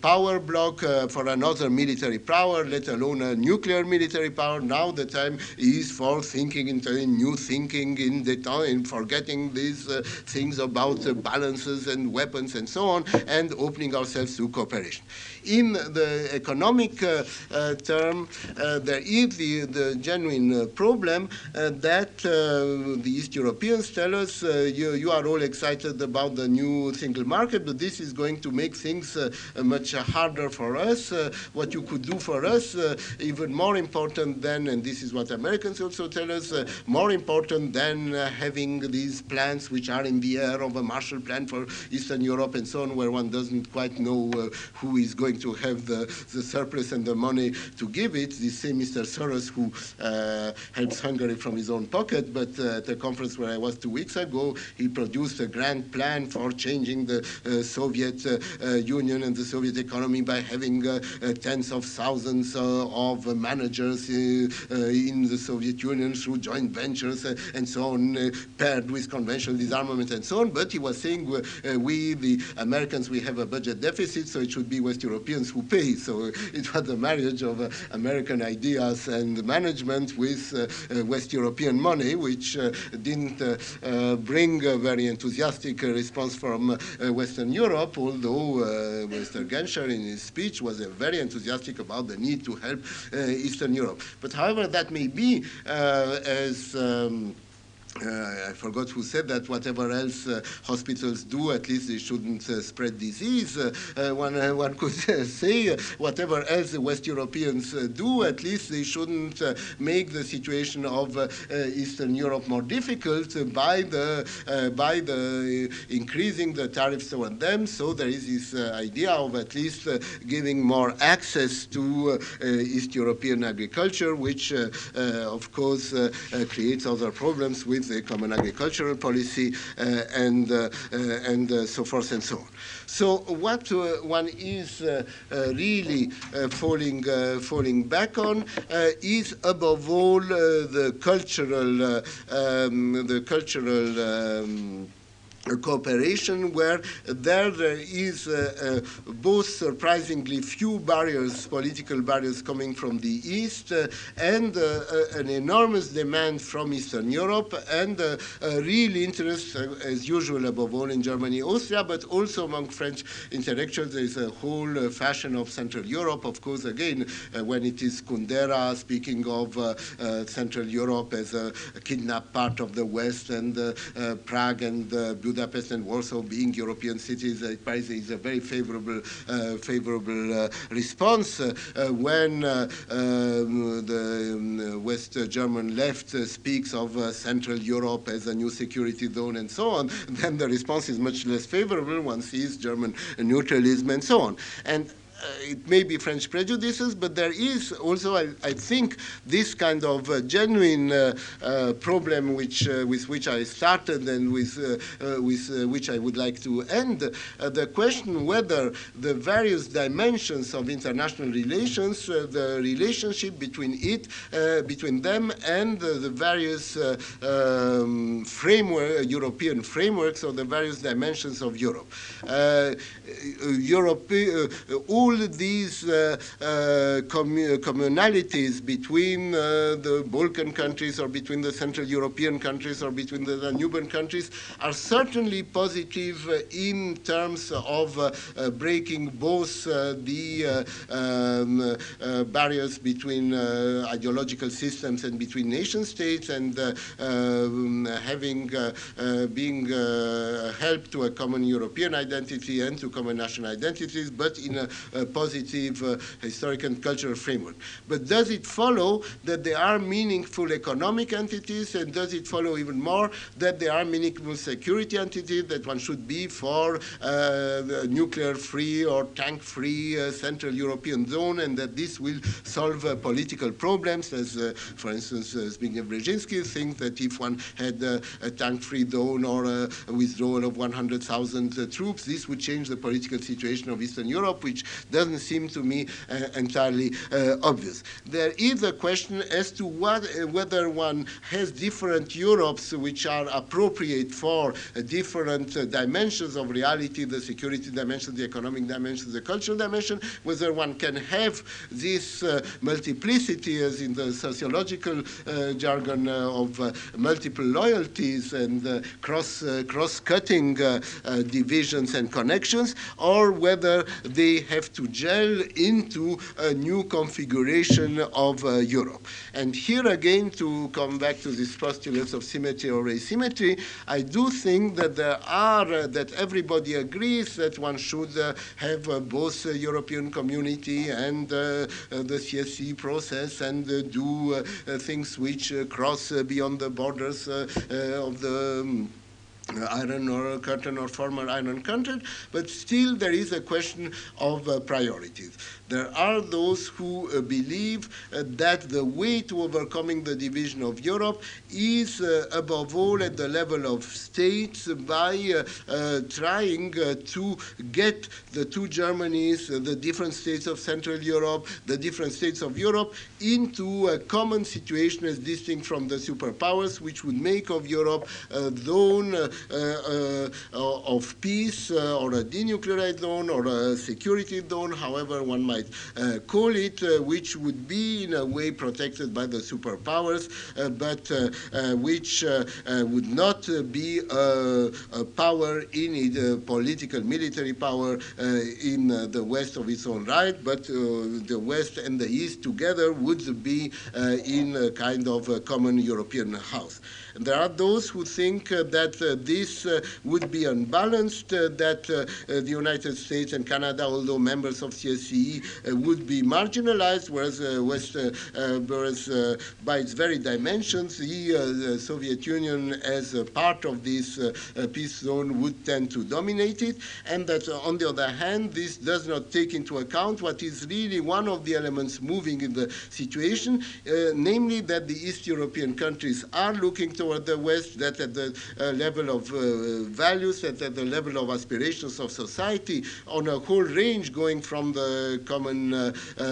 power bloc, for another military power, let alone a nuclear military power. Now the time is for thinking into new thinking in the forgetting these uh, things about uh, balances and weapons and so on, and opening ourselves to cooperation. In the economic uh, uh term, uh, there is the, the genuine uh, problem uh, that uh, the East Europeans tell us, uh, you, you are all excited about the new single market, but this is going to make things much harder for us. what you could do for us, even more important than, and this is what Americans also tell us, more important than having these plans which are in the air of a Marshall Plan for Eastern Europe and so on, where one doesn't quite know who is going going to have the, the surplus and the money to give it. The same Mr. Soros who uh, helps Hungary from his own pocket, but uh, at a conference where I was two weeks ago, he produced a grand plan for changing the uh, Soviet uh, uh, Union and the Soviet economy by having uh, tens of thousands of managers in the Soviet Union through joint ventures and so on, paired with conventional disarmament and so on. But he was saying, we, the Americans, we have a budget deficit, so it should be West Europe Europeans who pay. So it was a marriage of uh, American ideas and management with uh, uh, West European money, which uh, didn't uh, uh, bring a very enthusiastic response from Western Europe, although Mr. Genscher in his speech was very enthusiastic about the need to help Eastern Europe. But however that may be, as um, uh, I forgot who said that whatever else uh, hospitals do, at least they shouldn't uh, spread disease. Uh, uh, one, uh, one could say uh, whatever else the West Europeans uh, do, at least they shouldn't uh, make the situation of Eastern Europe more difficult by the, by the increasing the tariffs on them. So there is this idea of at least giving more access to East European agriculture, which of course creates other problems with the common agricultural policy, uh, and, uh, uh, and so forth and so on. So what one is really falling, falling back on is above all the cultural, um, the cultural um, cooperation where there is uh, uh, both surprisingly few barriers, political barriers coming from the East, uh, and uh, uh, an enormous demand from Eastern Europe, and uh, real interest, as usual, above all in Germany, Austria, but also among French intellectuals. There is a whole fashion of Central Europe, of course, again, when it is Kundera speaking of Central Europe as a, a, kidnapped part of the West, and Prague and Budapest and Warsaw being European cities, uh, is a very favorable, uh, favorable uh, response. when um, the um, West German left speaks of Central Europe as a new security zone and so on, then the response is much less favorable. One sees German neutralism and so on. And uh, Uh, it may be French prejudices, but there is also, I, I think, this kind of uh, genuine uh, uh problem which, uh, with which I started and with, with which I would like to end. the question whether the various dimensions of international relations, the relationship between it, between them and the various um, framework, European frameworks or the various dimensions of Europe. Europe, all all these uh, uh, communalities between uh, the Balkan countries or between the Central European countries or between the Danubian countries are certainly positive uh, in terms of uh, uh, breaking both the um, barriers between ideological systems and between nation states and um, having being help to a common European identity and to common national identities, but in a a positive uh, historic and cultural framework. But does it follow that there are meaningful economic entities, and does it follow even more that there are meaningful security entities that one should be for uh, nuclear-free or tank-free uh, Central European zone, and that this will solve uh, political problems, as, for instance, uh, Zbigniew Brzezinski thinks that if one had a tank-free zone or a, a, withdrawal of 100,000 troops, this would change the political situation of Eastern Europe, which doesn't seem to me entirely obvious. There is a question as to what, whether one has different Europes which are appropriate for different dimensions of reality, the security dimension, the economic dimension, the cultural dimension, whether one can have this uh, multiplicity, as in the sociological uh, jargon uh, of uh, multiple loyalties and uh, cross cross-cutting divisions and connections, or whether they have to gel into a new configuration of uh, Europe. And here again, to come back to these postulates of symmetry or asymmetry, I do think that there are uh, that everybody agrees that one should uh, have both the European community and uh, the CSC process and uh, do uh, things which cross beyond the borders of the um, Iron or Curtain or former Iron Curtain, but still there is a question of uh, priorities. There are those who uh, believe uh, that the way to overcoming the division of Europe is uh, above all at the level of states by uh, uh, trying to get the two Germanys, the different states of Central Europe, the different states of Europe into a common situation as distinct from the superpowers, which would make of Europe a zone of peace or a denuclearized zone or a security zone, however one might uh, call it, uh, which would be in a way protected by the superpowers, uh, but uh, uh, which uh, would not be a, a, power in it, political military power in the West of its own right, but the West and the East together would be in a kind of a common European house. There are those who think uh, that uh, this uh, would be unbalanced, uh, that uh, uh, the United States and Canada, although members of CSCE, would be marginalized, whereas, West, whereas by its very dimensions, the Soviet Union as a part of this peace zone would tend to dominate it, and that on the other hand, this does not take into account what is really one of the elements moving in the situation, namely that the East European countries are looking toward the West, that at the uh, level of uh, values, that at the level of aspirations of society, on a whole range going from the common uh, uh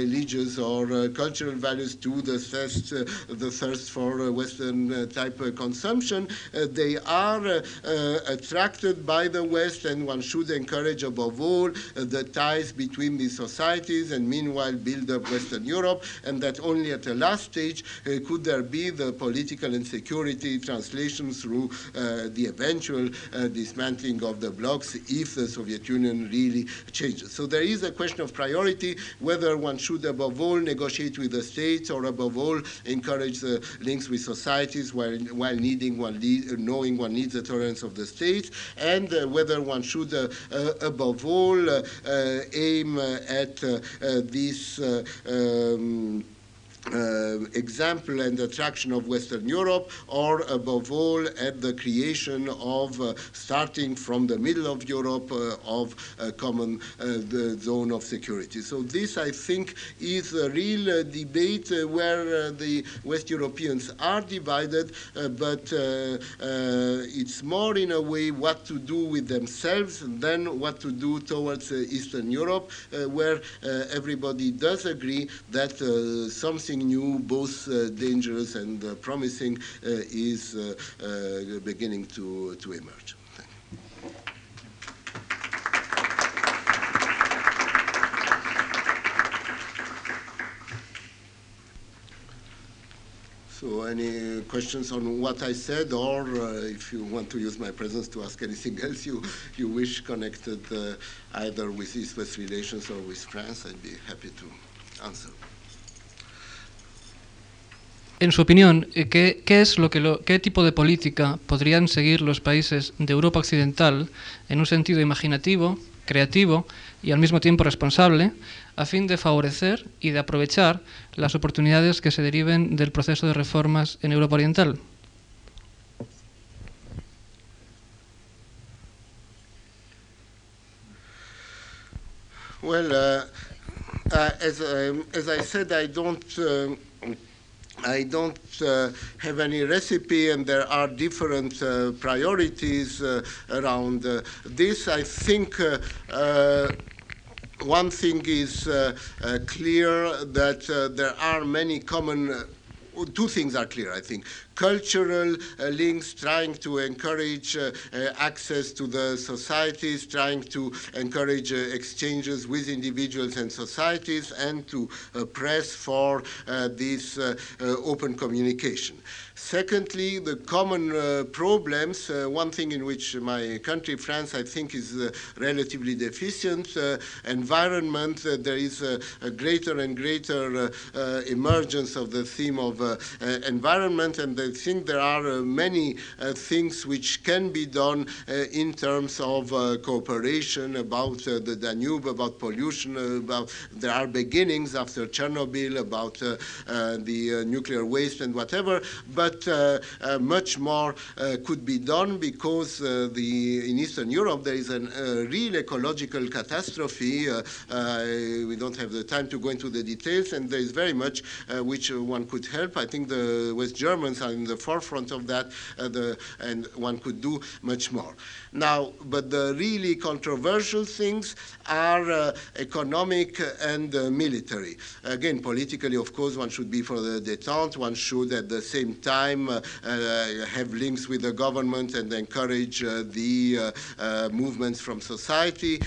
religious or uh, cultural values to the thirst, uh, the thirst for Western type consumption, they are attracted by the West, and one should encourage above all the ties between these societies and meanwhile build up Western Europe, and that only at the last stage uh, could there be the political and security translation through uh, the eventual uh, dismantling of the blocs if the Soviet Union really changes. So there is a question of priority, whether one should above all negotiate with the states or above all encourage the links with societies while, while needing one knowing one needs the tolerance of the states, and uh, whether one should uh, uh, above all aim at this um, uh, example and attraction of Western Europe, or above all at the creation of, uh, starting from the middle of Europe, uh, of a common uh, zone of security. So this, I think, is a real uh, debate uh, where the West Europeans are divided, but it's more in a way what to do with themselves than what to do towards Eastern Europe, where everybody does agree that something something new, both uh, dangerous and uh, promising, uh, is beginning to, to emerge. So any questions on what I said, or uh, if you want to use my presence to ask anything else you, you wish connected uh, either with East-West relations or with France, I'd be happy to answer. En su opinión, eh, ¿qué, es lo que ¿qué tipo de política podrían seguir los países de Europa Occidental en un sentido imaginativo creativo y al mismo tiempo responsable a fin de favorecer y de aprovechar las oportunidades que se deriven del proceso de reformas en Europa Oriental. Well, uh, uh, as, um, as I said, I don't. Uh, I don't uh, have any recipe, and there are different uh, priorities uh, around this. I think one thing is clear that there are many common two things are clear, I think cultural uh, links, trying to encourage uh, uh, access to the societies, trying to encourage exchanges with individuals and societies, and to press for this open communication. Secondly, the common uh, problems, uh, one thing in which my country, France, I think is uh, relatively deficient, environment, there is a, a, greater and greater emergence of the theme of environment and I think there are uh, many uh, things which can be done uh, in terms of cooperation about the Danube, about pollution, about there are beginnings after Chernobyl about the nuclear waste and whatever, but Uh, uh, much more uh, could be done because the in Eastern Europe there is a real ecological catastrophe. we don't have the time to go into the details, and there is very much which one could help. I think the West Germans are in the forefront of that, uh, the, and one could do much more. Now, but the really controversial things are uh, economic and uh, military. Again, politically, of course, one should be for the detente. One should, at the same time, uh, uh have links with the government and encourage uh, the movements from society.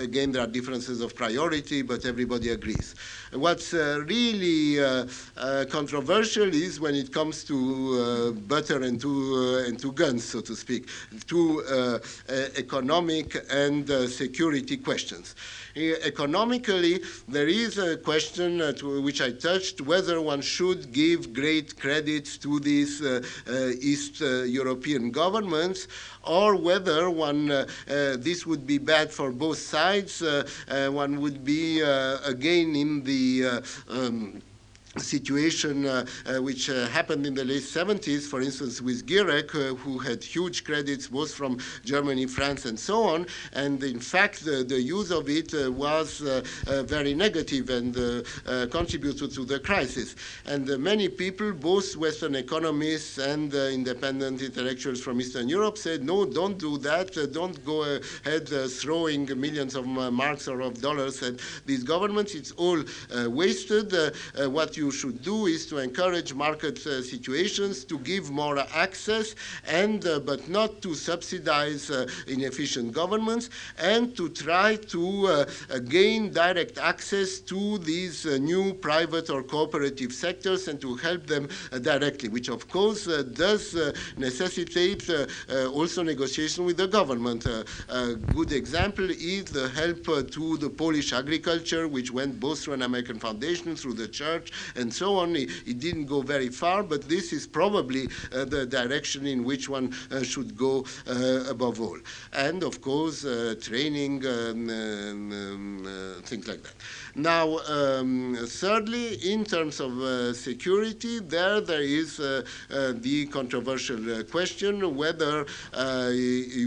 again, there are differences of priority, but everybody agrees. What's really controversial is when it comes to uh, butter and to, uh, and to guns, so to speak, to uh, Uh, economic and uh, security questions. Uh, economically, there is a question uh, which I touched whether one should give great credit to these uh, uh, East European governments or whether one this would be bad for both sides. one would be again in the um, situation uh, uh, which uh, happened in the late 70s, for instance, with Gierek, uh, who had huge credits both from Germany, France, and so on. And in fact, the, the use of it uh, was uh, very negative and contributed to the crisis. And many people, both Western economists and independent intellectuals from Eastern Europe, said, no, don't do that. don't go ahead throwing millions of marks or of dollars at these governments. It's all wasted. what you should do is to encourage market uh, situations, to give more access, and uh, but not to subsidize uh, inefficient governments, and to try to uh, uh, gain direct access to these uh, new private or cooperative sectors and to help them directly, which of course does necessitate also negotiation with the government. a good example is the help to the Polish agriculture, which went both through an American foundation, through the church, and so on. It, it didn't go very far, but this is probably uh, the direction in which one uh, should go uh, above all. And of course, uh, training, um, um, um, things like that. Now, um, thirdly, in terms of uh, security, there there is uh, uh, the controversial question whether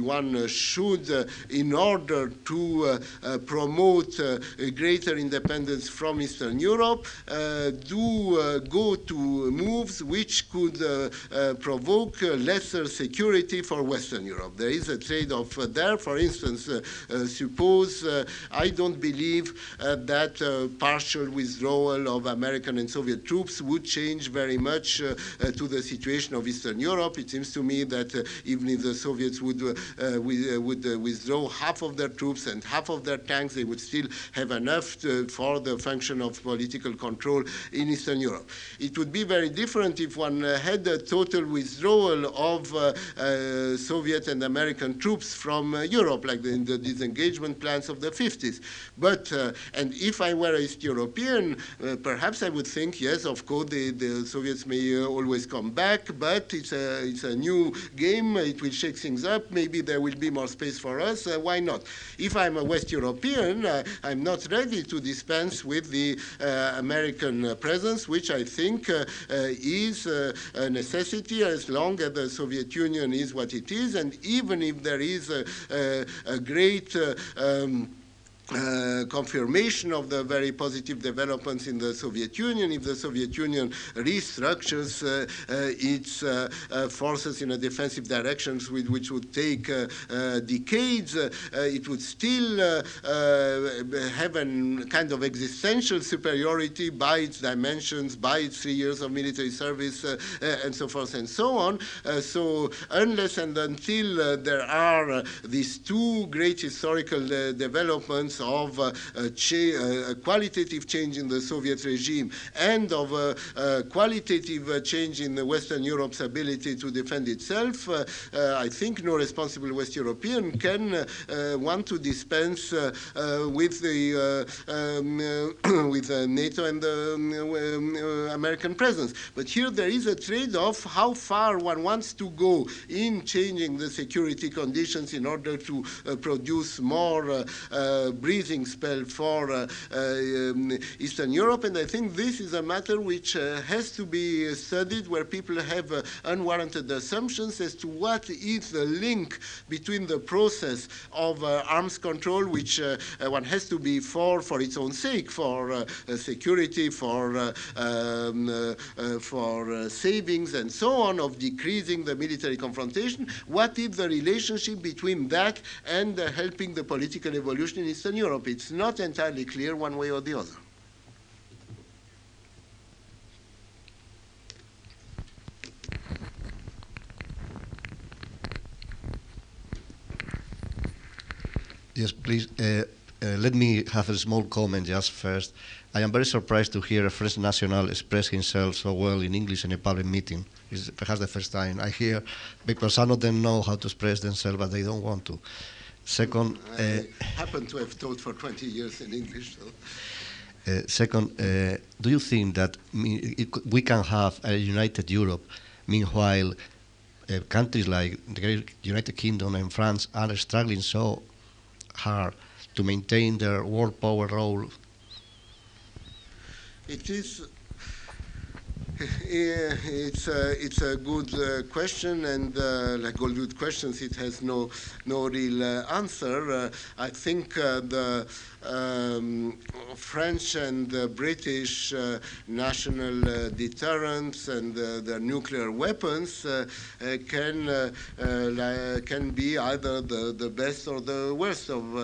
one should, in order to promote greater independence from Eastern Europe, do uh, go to moves which could uh, uh, provoke lesser security for Western Europe. There is a trade-off there. For instance, suppose I don't believe that uh, partial withdrawal of American and Soviet troops would change very much uh, uh, to the situation of Eastern Europe. It seems to me that even if the Soviets would, would withdraw half of their troops and half of their tanks, they would still have enough to, for the function of political control in in Eastern Europe. It would be very different if one uh, had a total withdrawal of uh, uh, Soviet and American troops from Europe, like the, the, disengagement plans of the 50s. But, and if I were East European, perhaps I would think, yes, of course, the, the Soviets may always come back, but it's a, it's a new game, it will shake things up, maybe there will be more space for us, why not? If I'm a West European, I'm not ready to dispense with the uh, American uh, presence, which I think uh, is a necessity as long as the Soviet Union is what it is, and even if there is a, a, a great um, uh, confirmation of the very positive developments in the Soviet Union. If the Soviet Union restructures uh, uh, its uh, uh, forces in a defensive direction, which, which would take uh, uh, decades, uh, it would still have a kind of existential superiority by its dimensions, by its three years of military service, and so forth and so on. so unless and until there are these two great historical developments of uh, a, a, qualitative change in the Soviet regime and of qualitative change in Western Europe's ability to defend itself, uh, uh, I think no responsible West European can want to dispense with the um, with NATO and the um, American presence. But here there is a trade-off how far one wants to go in changing the security conditions in order to uh, produce more uh, uh, breathing spell for uh, uh, um, Eastern Europe. And I think this is a matter which uh, has to be studied where people have uh, unwarranted assumptions as to what is the link between the process of uh, arms control, which uh, one has to be for for its own sake, for security, for um, for savings and so on, of decreasing the military confrontation. What is the relationship between that and helping the political evolution in Eastern Europe? It's not entirely clear one way or the other. Yes, please. Uh, uh, let me have a small comment just first. I am very surprised to hear a French national express himself so well in English in a public meeting. It's perhaps the first time I hear, because some of them know how to express themselves, but they don't want to. Second, I uh, happen to have taught for 20 years in English. So. Uh, second, uh, do you think that we can have a united Europe, meanwhile uh, countries like the United Kingdom and France are struggling so hard to maintain their world power role? It is it's a, it's a good uh, question, and uh, like all good questions, it has no no real uh, answer. Uh, I think uh, the um, French and British uh, national deterrence and their nuclear weapons can can be either the, the best or the worst of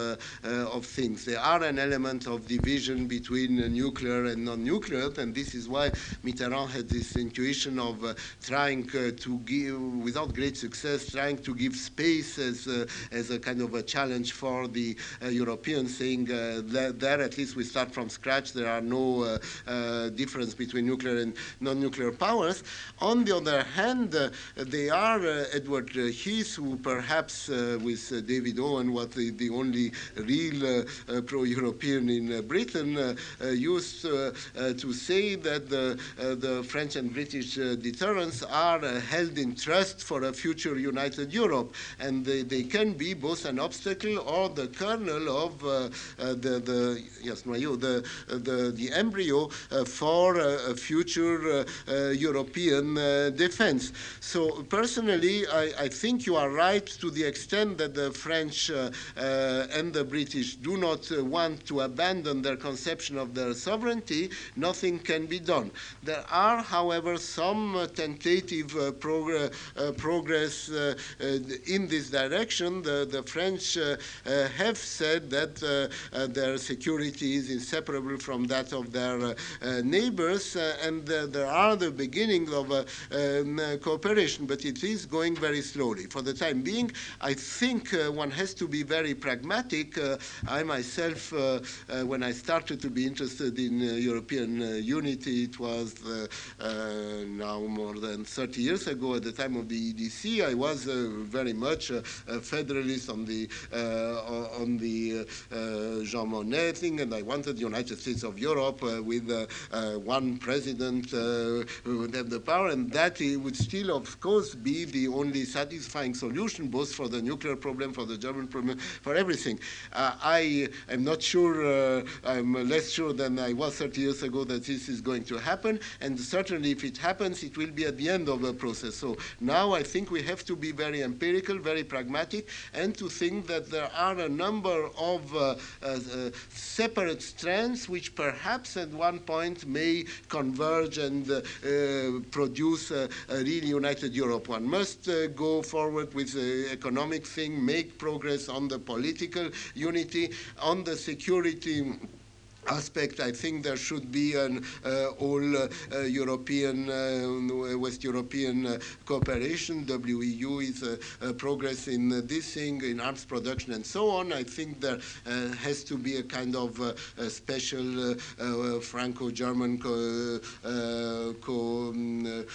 of things. They are an element of division between nuclear and non-nuclear, and this is why Mitterrand had this intuition of uh, trying uh, to give, without great success, trying to give space as uh, as a kind of a challenge for the Europeans, saying there at least we start from scratch. There are no uh, uh, difference between nuclear and non-nuclear powers. On the other hand, uh, they are Edward Heath, who perhaps with David Owen was the, the only real pro-European in Britain, used to say that the, the French and British deterrence are held in trust for a future united Europe, and they, they can be both an obstacle or the kernel of uh, uh, the, the yes, the, the, the embryo uh, for a future uh, European defense. So personally, I, I, think you are right to the extent that the French and the British do not want to abandon their conception of their sovereignty, nothing can be done. There are, however, some tentative uh, uh, progress uh, uh, in this direction. The, the French uh, uh, have said that their security is inseparable from that of their neighbors, and there are the beginnings of um, cooperation, but it is going very slowly. For the time being, I think one has to be very pragmatic. I myself, when I started to be interested in European unity, it was Uh, now more than 30 years ago at the time of the EDC. I was uh, very much uh, a federalist on the uh, on the uh, Jean Monnet thing, and I wanted the United States of Europe uh, with one president who would have the power, and that would still, of course, be the only satisfying solution, both for the nuclear problem, for the German problem, for everything. I am not sure, I'm less sure than I was 30 years ago that this is going to happen, and certainly if it happens, it will be at the end of the process. So now I think we have to be very empirical, very pragmatic, and to think that there are a number of uh, uh, separate strands which perhaps at one point may converge and uh, produce a, a, really united Europe. One must go forward with the economic thing, make progress on the political unity, on the security aspect, I think there should be an uh, all uh, European, uh, West European uh, cooperation. WEU is uh, uh, a, progress in this thing, in arms production and so on. I think there has to be a kind of a special Franco-German co, co, um,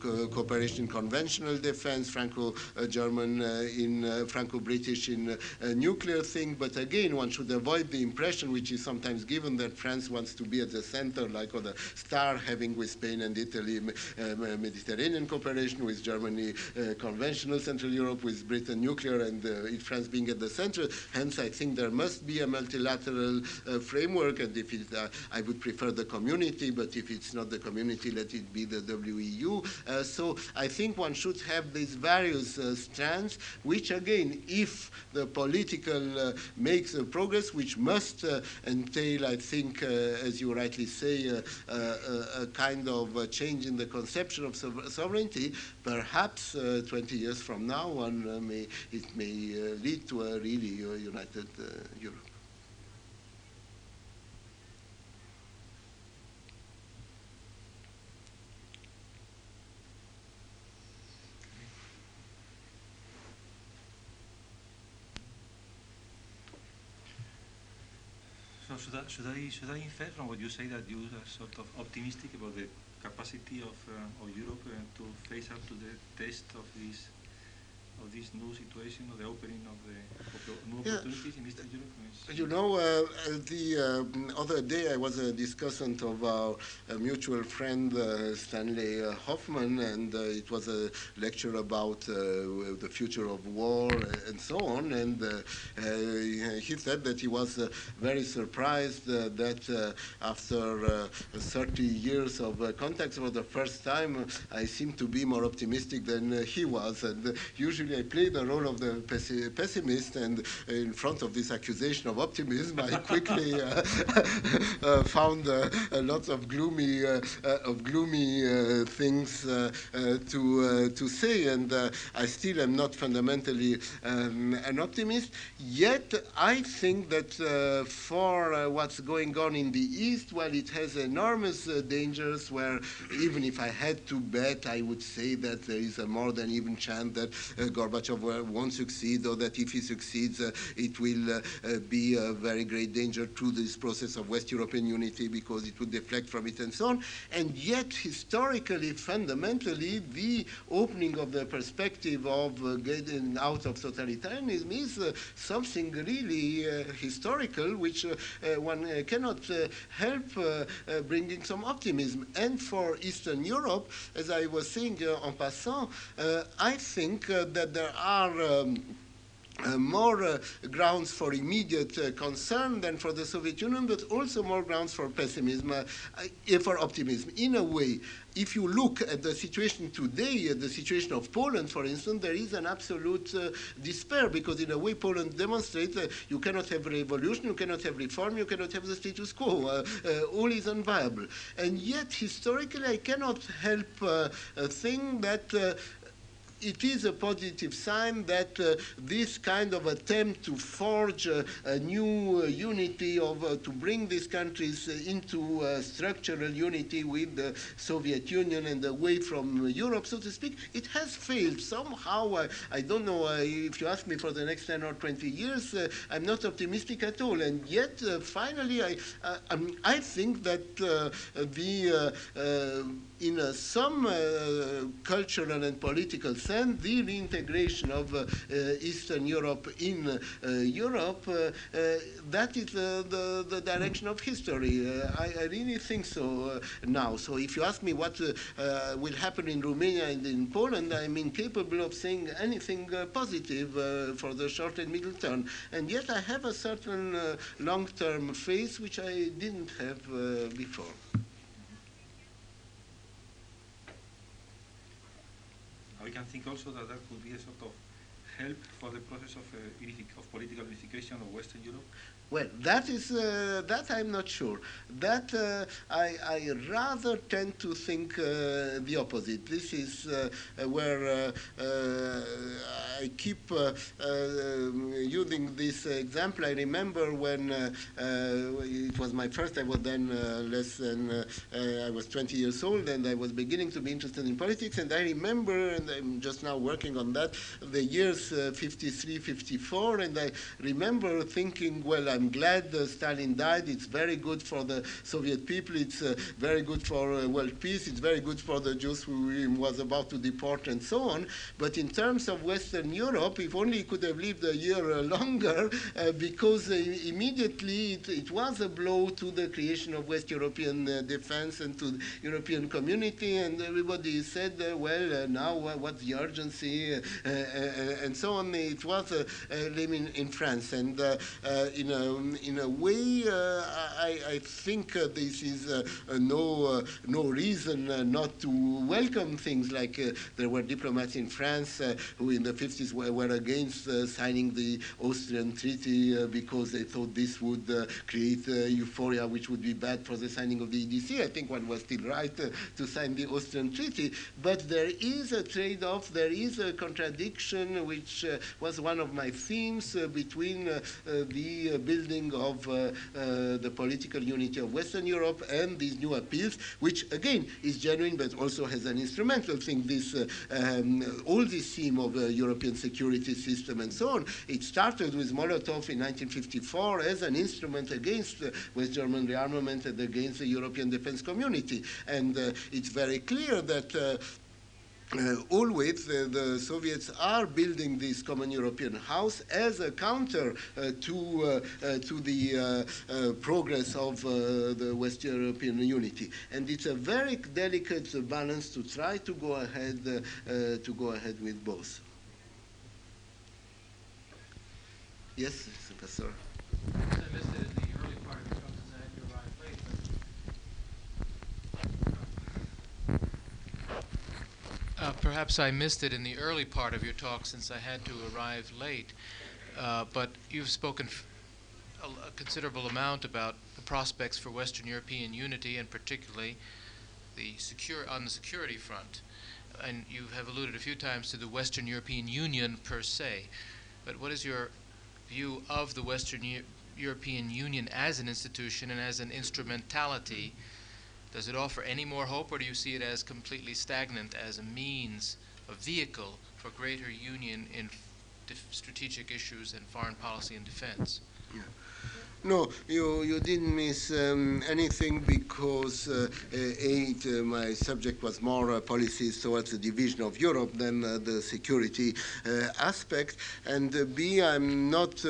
co cooperation in conventional defense, Franco-German in Franco-British in nuclear thing. But again, one should avoid the impression, which is sometimes given that France wants to be at the center, like on the star, having with Spain and Italy uh, Mediterranean cooperation, with Germany uh, conventional Central Europe, with Britain nuclear, and uh, France being at the center. Hence, I think there must be a multilateral framework, and if it, I would prefer the community, but if it's not the community, let it be the WEU. so I think one should have these various strands, which again, if the political makes a progress, which must entail, I think, uh, as you rightly say, uh, uh, a kind of change in the conception of sovereignty. Perhaps 20 years from now, one may it may lead to a really united Europe. Should I, should I, should I infer from what you say that you are sort of optimistic about the capacity of, uh, of Europe uh, to face up to the test of this of this new situation, of the opening of the, new yeah. opportunities in Eastern Europe? You know, uh, uh, the uh, other day I was uh, uh, a discussant of our mutual friend uh, Stanley uh, Hoffmann, and uh, it was a lecture about the future of war and so on. And he said that he was very surprised that after 30 years of contacts for the first time, I seem to be more optimistic than he was. And usually I play the role of the pessimist, and uh, in front of this accusation of optimism, I quickly uh, uh, found uh, lots of gloomy, uh, uh, of gloomy things to to say, and I still am not fundamentally um, an optimist. Yet I think that for what's going on in the East, well, it has enormous dangers. Where even if I had to bet, I would say that there is a more than even chance that Gorbachev won't succeed, or that if he succeeds, uh, it will uh, uh, be a very great danger to this process of West European unity because it would deflect from it and so on. And yet, historically, fundamentally, the opening of the perspective of uh, getting out of totalitarianism is uh, something really uh, historical, which one cannot help bringing some optimism. And for Eastern Europe, as I was saying en passant, I think that there are um, uh, more uh, grounds for immediate uh, concern than for the Soviet Union, but also more grounds for pessimism, uh, uh, for optimism. In a way, if you look at the situation today, the situation of Poland, for instance, there is an absolute uh, despair because, in a way, Poland demonstrates that you cannot have revolution, you cannot have reform, you cannot have the status quo. all is unviable. And yet, historically, I cannot help think that it is a positive sign that uh, this kind of attempt to forge uh, a new uh, unity of uh, to bring these countries uh, into uh, structural unity with the Soviet Union and away from Europe, so to speak, it has failed somehow. I, don't know if you ask me for the next 10 or 20 years, I'm not optimistic at all. And yet, finally, I, um, I think that the in uh, some uh, cultural and political sense, the reintegration of uh, uh Eastern Europe in uh, Europe, uh, that is the, the direction of history. I, I, really think so now. So if you ask me what will happen in Romania and in Poland, I'm incapable of saying anything positive for the short and middle term. And yet I have a certain long-term faith which I didn't have before. We can think also that that could be a sort of help for the process of, uh, of political unification of Western Europe? Well, that is uh, that I'm not sure. That uh, I, I, rather tend to think uh, the opposite. This is uh, where uh, uh, I keep using this example. I remember when it was my first. I was then less than I was 20 years old, and I was beginning to be interested in politics. And I remember, and I'm just now working on that, the years 53, 54, and I remember thinking, well. I'm glad uh, Stalin died. It's very good for the Soviet people. It's uh, very good for uh, world peace. It's very good for the Jews who he was about to deport and so on. But in terms of Western Europe, if only he could have lived a year uh, longer, uh, because uh, immediately it, it, was a blow to the creation of West European defense and to the European community. And everybody said, well, now what's the urgency? and so on. It was living in France. And in a um, in a way, uh, I, I, think uh, this is uh, no no reason not to welcome things like there were diplomats in France who in the 50s were, were against signing the Austrian treaty because they thought this would create euphoria which would be bad for the signing of the EDC. I think one was still right to sign the Austrian treaty, but there is a trade-off, there is a contradiction which uh, was one of my themes uh, between uh, the building of uh, uh, the political unity of Western Europe and these new appeals, which again is genuine but also has an instrumental thing. This uh, um, all this theme of European security system and so on. It started with Molotov in 1954 as an instrument against West German rearmament and against the European defense community, and it's very clear that uh, always uh, the Soviets are building this common European house as a counter uh, to uh, uh, to the uh, progress of the West European unity, and it's a very delicate balance to try to go ahead to go ahead with both. Yes, Professor. Uh, perhaps I missed it in the early part of your talk since I had to arrive late, uh, but you've spoken f- a, a, considerable amount about the prospects for Western European unity and particularly the secure on the security front. And you have alluded a few times to the Western European Union per se. But what is your view of the Western U- European Union as an institution and as an instrumentality? Does it offer any more hope, or do you see it as completely stagnant as a means, a vehicle for greater union in strategic issues and foreign policy and defense? Yeah. No, you, you didn't miss um, anything because uh, uh, my subject was more uh, policies towards the division of Europe than uh, the security uh, aspect, and uh, B, I'm not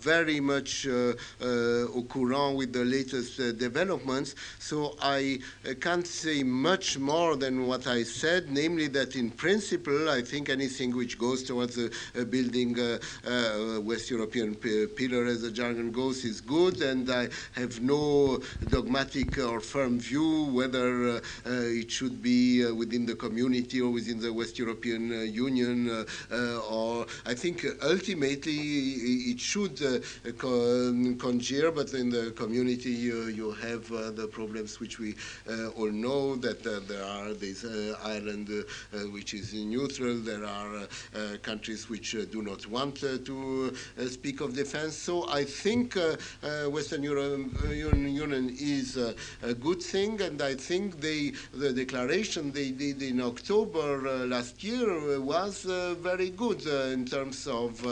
very much au courant with the latest developments, so I can't say much more than what I said, namely that in principle, I think anything which goes towards building a West European pillar, as the jargon goes, is good, and I have no dogmatic or firm view whether uh, uh, it should be uh, within the community or within the West European uh, Union. Uh, uh, or I think ultimately it should con congeal, but in the community you, you have the problems which we all know that there are this Ireland which is neutral, there are countries which do not want to speak of defense. So I think Uh, uh, Western European uh, Union is a good thing, and I think they, the declaration they did in October uh, last year uh, was uh, very good in terms of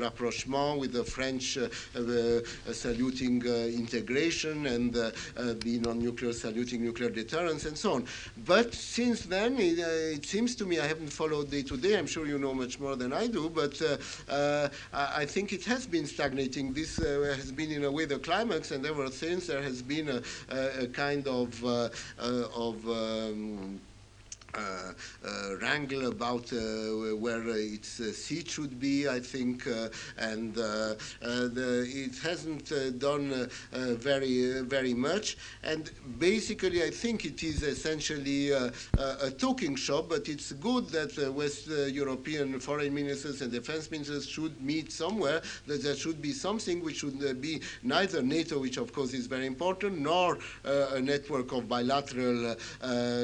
rapprochement with the French saluting integration and the non-nuclear saluting nuclear deterrence and so on. But since then, it, it seems to me, I haven't followed day to day, I'm sure you know much more than I do, but I think it has been stagnating. This has been in a way the climax, and ever since there has been a, a, a kind of, uh, uh, of um, uh, uh, wrangle about uh, where its uh, seat should be, I think, uh, and uh, the, it hasn't done very, very much. And basically, I think it is essentially a, a talking shop, but it's good that West European foreign ministers and defense ministers should meet somewhere, that there should be something which should be neither NATO, which of course is very important, nor a network of bilateral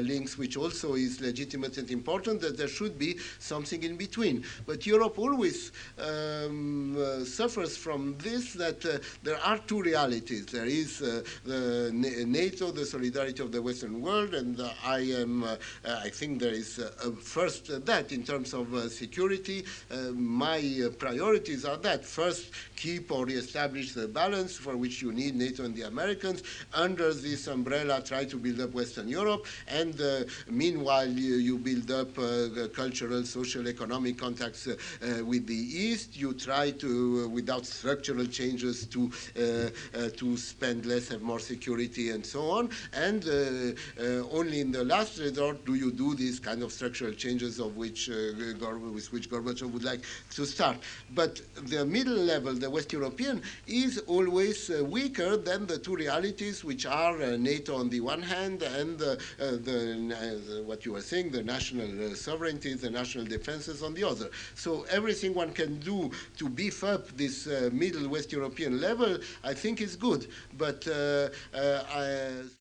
links, which also is legitimate and important, that there should be something in between. But Europe always um, uh, suffers from this, that uh, there are two realities. There is uh, the NATO, the solidarity of the Western world, and uh, I am, uh, I think there is first that in terms of security, my priorities are that. First, keep or re-establish the balance for which you need NATO and the Americans. Under this umbrella, try to build up Western Europe, and meanwhile, you, you build up uh, cultural, social, economic contacts uh, uh, with the East. You try to, without structural changes, to to spend less, have more security, and so on. And only in the last resort do you do these kind of structural changes of which with which Gorbachev would like to start. But the middle level, the West European, is always uh, weaker than the two realities, which are uh, NATO on the one hand and uh, the, what you were saying the national uh, sovereignty, the national defenses on the other. So everything one can do to beef up this uh, Middle West European level, I think is good. But uh, uh I